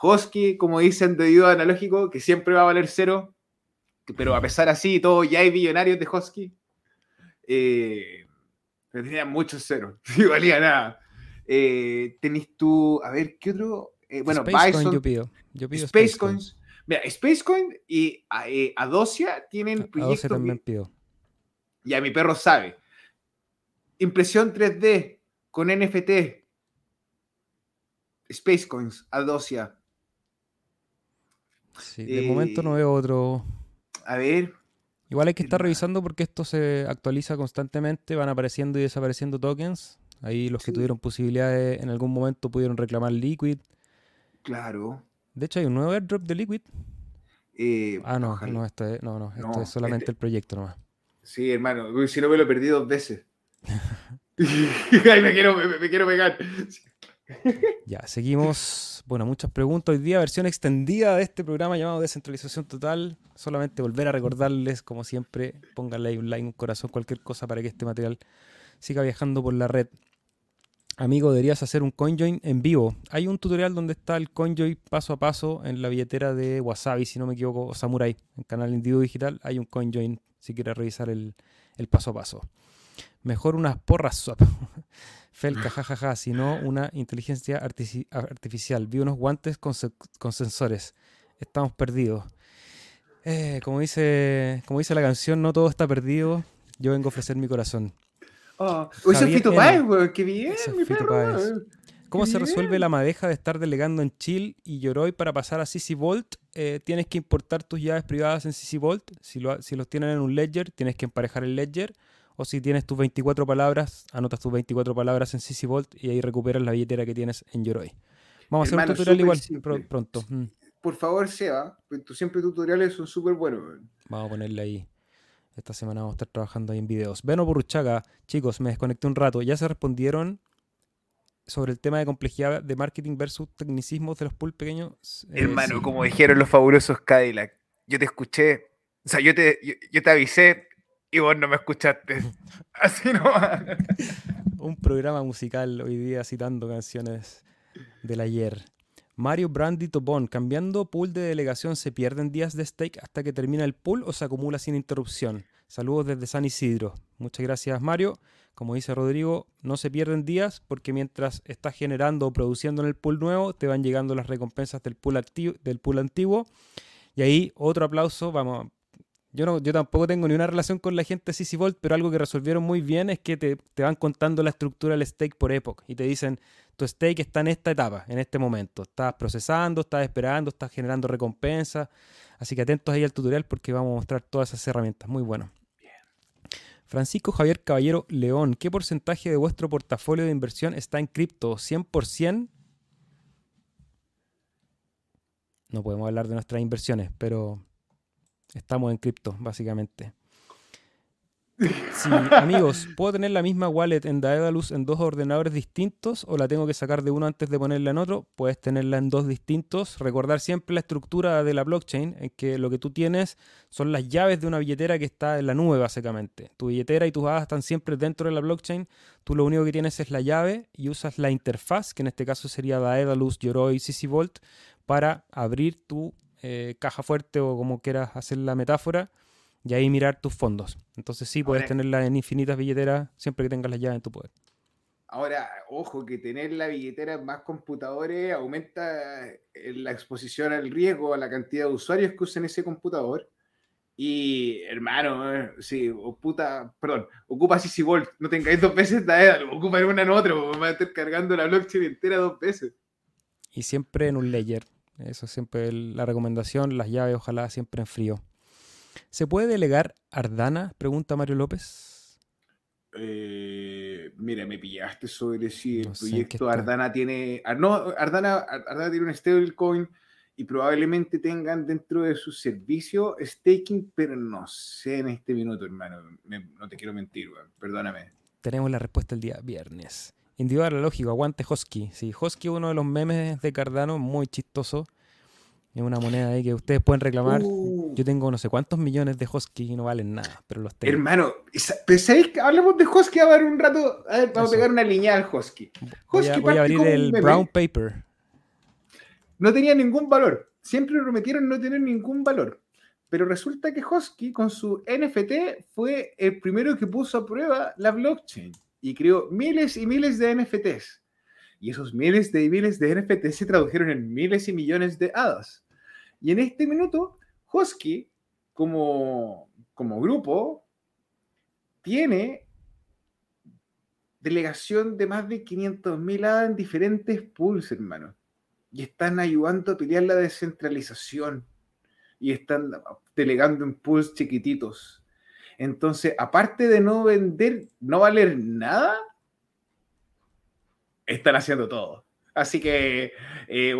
Hosky, como dicen de ayuda analógico, que siempre va a valer cero, pero a pesar así, todo ya hay billonarios de Hosky. Eh, pero tenía muchos ceros, no valía nada. Eh, tenéis tú, a ver, ¿qué otro? Eh, bueno, Bison, yo pido. Yo pido Space, Coins. Mira, Spacecoin y eh, Adosia tienen proyectos. Adosia también pido. Ya mi perro sabe. Impresión 3D con NFT. Spacecoins, Adosia. Sí, de momento no veo otro. A ver. Igual hay que estar revisando porque esto se actualiza constantemente, van apareciendo y desapareciendo tokens. Ahí los que tuvieron posibilidades en algún momento pudieron reclamar Liquid. Claro. De hecho, hay un nuevo airdrop de Liquid. Eh, ah, no, no, esto es, no, no, esto es solamente este el proyecto nomás. Sí, hermano, si no me lo perdí dos veces. Ay, me quiero, me, quiero pegar. ya, seguimos. Bueno, muchas preguntas. Hoy día, versión extendida de este programa llamado Descentralización Total. Solamente volver a recordarles, como siempre, pónganle ahí un like, un corazón, cualquier cosa para que este material siga viajando por la red. Amigo, deberías hacer un CoinJoin en vivo. Hay un tutorial donde está el CoinJoin paso a paso en la billetera de Wasabi, si no me equivoco, o Samurai, en canal Individuo Digital. Hay un CoinJoin si quieres revisar el, paso a paso. Mejor unas porras swap. Felca, jajaja, sino una inteligencia artificial. Vi unos guantes con, sensores. Estamos perdidos. Eh, como, dice, como dice la canción, no todo está perdido. Yo vengo a ofrecer mi corazón. Oh, es Fito Páez, weón, qué bien, mi perro. ¿Cómo se resuelve la madeja de estar delegando en Chill y Yoroi para pasar a CC Vault? Eh, tienes que importar tus llaves privadas en CC Vault. Si, si los tienen en un ledger, tienes que emparejar el ledger. O si tienes tus 24 palabras, anotas tus 24 palabras en CC Vault y ahí recuperas la billetera que tienes en Yoroi. Vamos a hacer un tutorial igual pronto. Mm. Por favor, Seba, pues tú siempre tutoriales son súper buenos. Vamos a ponerle ahí. Esta semana vamos a estar trabajando ahí en videos. Beno Burruchaga, chicos, me desconecté un rato. ¿Ya se respondieron sobre el tema de complejidad de marketing versus tecnicismos de los pool pequeños? Eh, Hermano, sí. como dijeron los fabulosos Cadillac, yo te escuché, o sea, yo te, yo, yo te avisé y vos no me escuchaste. Así no. Un programa musical hoy día citando canciones del ayer. Mario Brandy Tobón, cambiando pool de delegación, ¿se pierden días de stake hasta que termina el pool o se acumula sin interrupción? Saludos desde San Isidro. Muchas gracias, Mario. Como dice Rodrigo, no se pierden días porque mientras estás generando o produciendo en el pool nuevo, te van llegando las recompensas del pool, activo, del pool antiguo. Y ahí otro aplauso, vamos, yo, no, yo tampoco tengo ni una relación con la gente de CC Vault, pero algo que resolvieron muy bien es que te, van contando la estructura del stake por epoch y te dicen, tu stake está en esta etapa, en este momento. Estás procesando, estás esperando, estás generando recompensas. Así que atentos ahí al tutorial porque vamos a mostrar todas esas herramientas. Muy bueno. Francisco Javier Caballero León, ¿qué porcentaje de vuestro portafolio de inversión está en cripto? ¿100%? No podemos hablar de nuestras inversiones, pero estamos en cripto, básicamente. Amigos, ¿puedo tener la misma wallet en Daedalus en dos ordenadores distintos o la tengo que sacar de uno antes de ponerla en otro? Puedes tenerla en dos distintos. Recordar siempre la estructura de la blockchain, en que lo que tú tienes son las llaves de una billetera que está en la nube, básicamente. Tu billetera y tus hadas están siempre dentro de la blockchain. Tú lo único que tienes es la llave y usas la interfaz, que en este caso sería Daedalus, Yoroi, CC para abrir tu eh, caja fuerte o como quieras hacer la metáfora y ahí mirar tus fondos. Entonces sí, puedes tenerla en infinitas billeteras siempre que tengas las llaves en tu poder. Ahora, ojo, que tener la billetera en más computadores aumenta eh, la exposición al riesgo, a la cantidad de usuarios que usen ese computador. Y, hermano, eh, sí, o puta, perdón, ocupa CC Vault, no tengáis dos veces Daedalus, ocupa en una en otra, va a estar cargando la blockchain entera dos veces. Y siempre en un ledger. Eso es siempre la recomendación. Las llaves ojalá siempre en frío. ¿Se puede delegar Ardana? Pregunta Mario López. Eh, mira, me pillaste sobre si el No proyecto. Ardana tiene. ah, No, Ardana, Ardana tiene un stablecoin y probablemente tengan dentro de su servicio staking, pero no sé en este minuto, hermano. Me- no te quiero mentir, perdóname. Tenemos la respuesta el día viernes. Individual la lógica, aguante Hosky. Sí, Hosky es uno de los memes de Cardano, muy chistoso. Es una moneda ahí que ustedes pueden reclamar. Uh, Yo tengo no sé cuántos millones de Hosky y no valen nada, pero los tengo. hermano, ¿sabéis que hablemos de Hosky a ver un rato? A ver, vamos Eso. a pegar una línea al Hosky. Voy a, Hosky voy a abrir el meme. brown paper. no tenía ningún valor. Siempre prometieron no tener ningún valor. Pero resulta que Hosky con su NFT fue el primero que puso a prueba la blockchain y creó miles y miles de NFTs. Y esos miles de miles de NFTs se tradujeron en miles y millones de hadas. Y en este minuto, Hosky, como, como grupo, tiene delegación de más de 500.000 hadas en diferentes pools, hermano y están ayudando a pelear la descentralización y están delegando en pools chiquititos. Entonces, aparte de no vender, no valer nada, están haciendo todo. Así que, eh,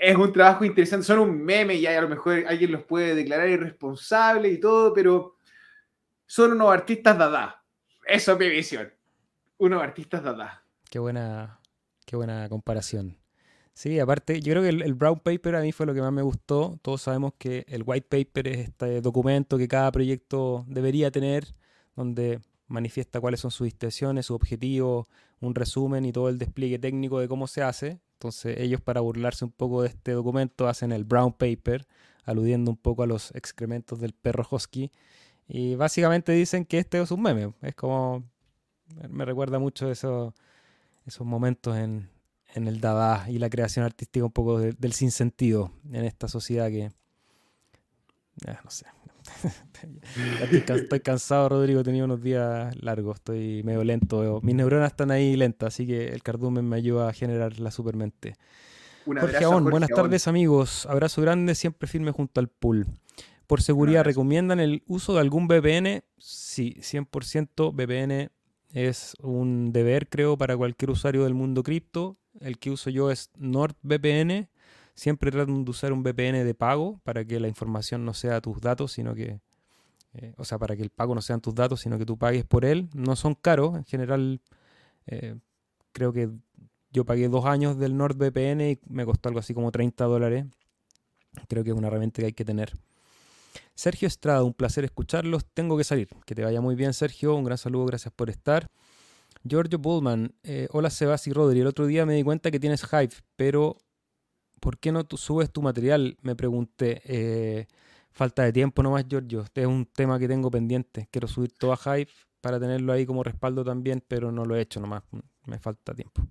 es un trabajo interesante. Son un meme y a lo mejor alguien los puede declarar irresponsables y todo, pero son unos artistas dada. Eso es mi visión. Unos artistas dada. Qué buena, qué buena comparación. Sí, aparte, yo creo que el, el brown paper a mí fue lo que más me gustó. Todos sabemos que el white paper es este documento que cada proyecto debería tener, donde manifiesta cuáles son sus intenciones, sus objetivos, un resumen y todo el despliegue técnico de cómo se hace. Entonces ellos para burlarse un poco de este documento hacen el brown paper, aludiendo un poco a los excrementos del perro husky. Y básicamente dicen que este es un meme. Es como... Me recuerda mucho eso, esos momentos en, en el Dada y la creación artística un poco de- del sinsentido en esta sociedad que... Ah, no sé. Estoy, can- estoy cansado, Rodrigo. He tenido unos días largos. Estoy medio lento. Mis neuronas están ahí lentas, así que el cardumen me ayuda a generar la supermente. Un Jorge abrazo a Aón, Jorge buenas tardes amigos. Abrazo grande, siempre firme junto al pool. Por seguridad. ¿recomiendan el uso de algún VPN? Sí, 100% VPN es un deber, creo, para cualquier usuario del mundo cripto. El que uso yo es NordVPN. Siempre trato de usar un VPN de pago para que la información no sea tus datos, sino que, eh, o sea, para que el pago no sean tus datos, sino que tú pagues por él. No son caros, en general, eh, creo que yo pagué dos años del NordVPN y me costó algo así como 30 dólares. Creo que es una herramienta que hay que tener. Sergio Estrada, un placer escucharlos. Tengo que salir. Que te vaya muy bien, Sergio. Un gran saludo, gracias por estar. Giorgio Bullman, eh, hola Sebas y Rodri. El otro día me di cuenta que tienes Hive, pero ¿por qué no tú subes tu material? Me pregunté. Eh, falta de tiempo nomás, Giorgio. Este es un tema que tengo pendiente. Quiero subir todo a Hive para tenerlo ahí como respaldo también, pero no lo he hecho nomás. Me falta tiempo.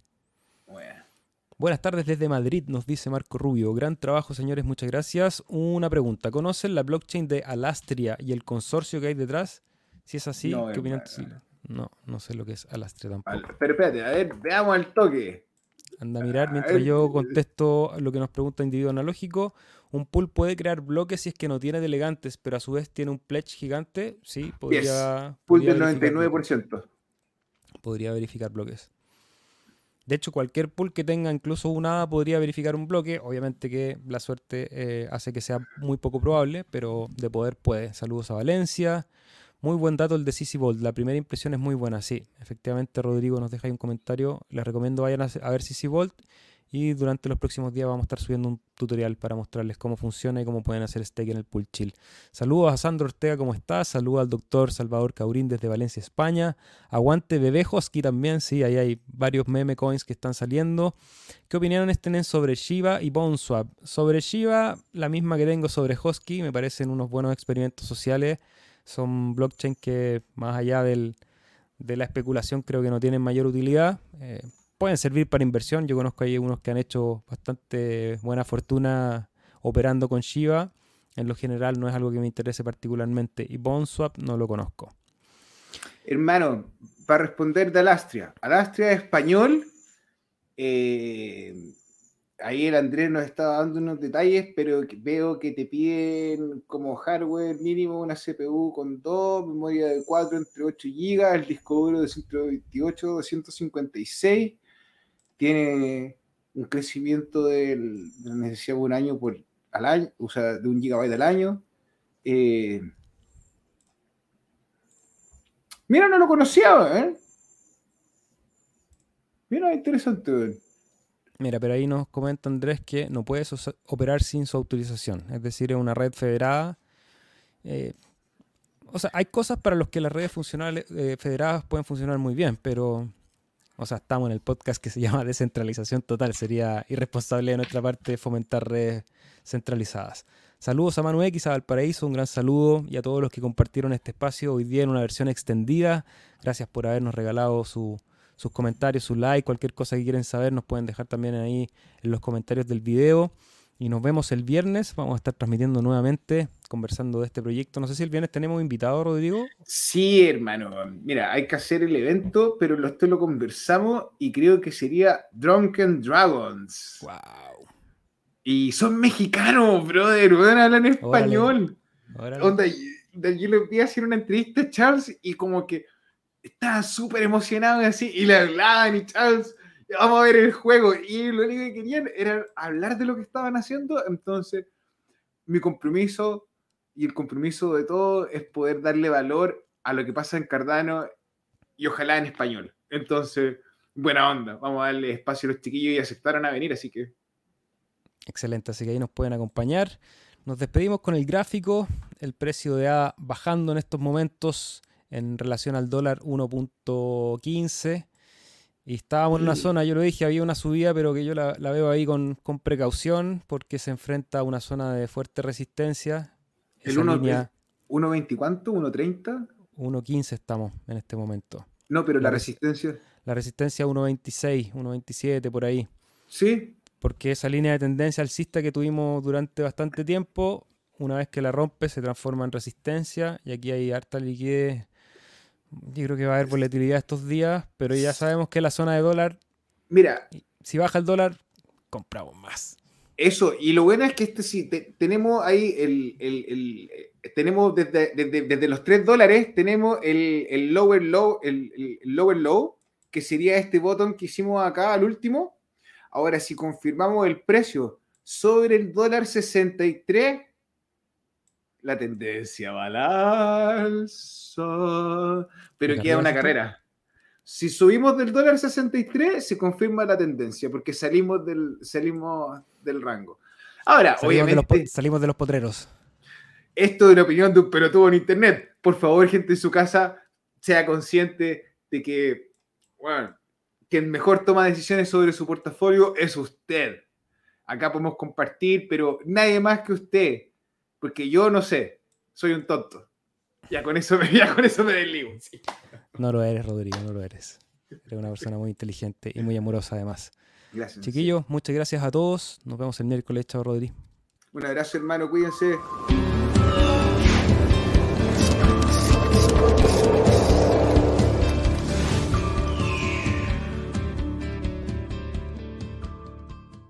Buenas tardes desde Madrid, nos dice Marco Rubio. Gran trabajo, señores, muchas gracias. Una pregunta: ¿Conocen la blockchain de Alastria y el consorcio que hay detrás? Si es así, ¿qué opinan? No, no sé lo que es Alastria tampoco. Pero espérate, a ver, veamos el toque. Anda a mirar mientras yo contesto lo que nos pregunta individuo analógico. Un pool puede crear bloques si es que no tiene delegantes, pero a su vez tiene un pledge gigante. Sí, podría. Pool del 99%. Podría verificar bloques. De hecho, cualquier pool que tenga incluso una hada podría verificar un bloque. Obviamente que la suerte eh, hace que sea muy poco probable, pero de poder puede. Saludos a Valencia. Muy buen dato el de CC Vault. La primera impresión es muy buena, sí. Efectivamente, Rodrigo nos deja ahí un comentario. Les recomiendo vayan a ver CC Vault y durante los próximos días vamos a estar subiendo un tutorial para mostrarles cómo funciona y cómo pueden hacer stake en el pool chill. Saludos a Sandro Ortega, ¿cómo estás? Saludos al doctor Salvador Caurín desde Valencia, España. Aguante Bebejos, aquí también, sí, ahí hay varios meme coins que están saliendo. ¿Qué opiniones tienen sobre Shiba y BoneSwap? Sobre Shiba, la misma que tengo sobre Hosky, me parecen unos buenos experimentos sociales. Son blockchain que más allá del, de la especulación creo que no tienen mayor utilidad. Eh, pueden servir para inversión. Yo conozco ahí unos que han hecho bastante buena fortuna operando con Shiba. En lo general no es algo que me interese particularmente. Y BoneSwap no lo conozco. Hermano, para responder de Alastria. Alastria es español. Eh, ahí el Andrés nos estaba dando unos detalles, pero veo que te piden como hardware mínimo una CPU con 2, memoria de 4 entre 8 GB, el disco duro de 128, 256 tiene un crecimiento de la necesidad de un año por al año, o sea, de un gigabyte al año. Eh, mira, no lo conocía, ¿eh? Mira, interesante. Mira, pero ahí nos comenta Andrés que no puedes operar sin su autorización. Es decir, es una red federada. Eh, o sea, hay cosas para las que las redes funcionales, eh, federadas pueden funcionar muy bien, pero o sea, estamos en el podcast que se llama Descentralización Total. Sería irresponsable de nuestra parte fomentar redes centralizadas. Saludos a Manu X, a Valparaíso, un gran saludo y a todos los que compartieron este espacio hoy día en una versión extendida. Gracias por habernos regalado sus comentarios, su like, cualquier cosa que quieran saber nos pueden dejar también ahí en los comentarios del video. Y nos vemos el viernes. Vamos a estar transmitiendo nuevamente, conversando de este proyecto. No sé si el viernes tenemos invitado, Rodrigo. Sí, hermano. Mira, hay que hacer el evento, pero esto lo conversamos y creo que sería Drunken Dragons. Wow. Y son mexicanos, brother. En español. Onda, yo le vi a hacer una entrevista a Charles y como que estaba súper emocionado y así, y le hablaban y Charles vamos a ver el juego. Y lo único que querían era hablar de lo que estaban haciendo. Entonces, mi compromiso y el compromiso de todo es poder darle valor a lo que pasa en Cardano y ojalá en español. Entonces, buena onda. Vamos a darle espacio a los chiquillos y aceptaron a venir, así que. Excelente, así que ahí nos pueden acompañar. Nos despedimos con el gráfico, el precio de A bajando en estos momentos en relación al dólar 1.15. Y estábamos en una zona, yo lo dije, había una subida, pero que yo la, veo ahí con, precaución porque se enfrenta a una zona de fuerte resistencia. ¿El 1.20 cuánto? ¿1.30? 1.15 estamos en este momento. No, pero la, resistencia. La resistencia 1.26, 1.27 por ahí. Sí. Porque esa línea de tendencia alcista que tuvimos durante bastante tiempo, una vez que la rompe, se transforma en resistencia y aquí hay harta liquidez yo creo que va a haber volatilidad estos días, pero ya sabemos que la zona de dólar. Mira. Si baja el dólar, compramos más. Eso, y lo bueno es que este sí, tenemos ahí el, el, eh, tenemos desde, desde, los 3 dólares, tenemos el, lower low, el, lower low, que sería este botón que hicimos acá al último. Ahora, si confirmamos el precio sobre el dólar 63, la tendencia va al alza. Pero ¿Para queda una carrera. Si subimos del dólar 63, se confirma la tendencia, porque salimos del, salimos del rango. Ahora, Salimos de, los, obviamente, salimos de los potreros. esto es una opinión de un pelotudo en internet. Por favor, gente en su casa, sea consciente de que, bueno, quien mejor toma decisiones sobre su portafolio es usted. Acá podemos compartir, pero nadie más que usted. Porque yo no sé, soy un tonto. Ya con eso me, ya con eso me desligo. sí. No lo eres, Rodrigo, no lo eres. Eres una persona muy inteligente y muy amorosa además. Gracias. Chiquillos, muchas gracias a todos. Nos vemos el miércoles. Chao, Rodri. Un abrazo, hermano. Cuídense.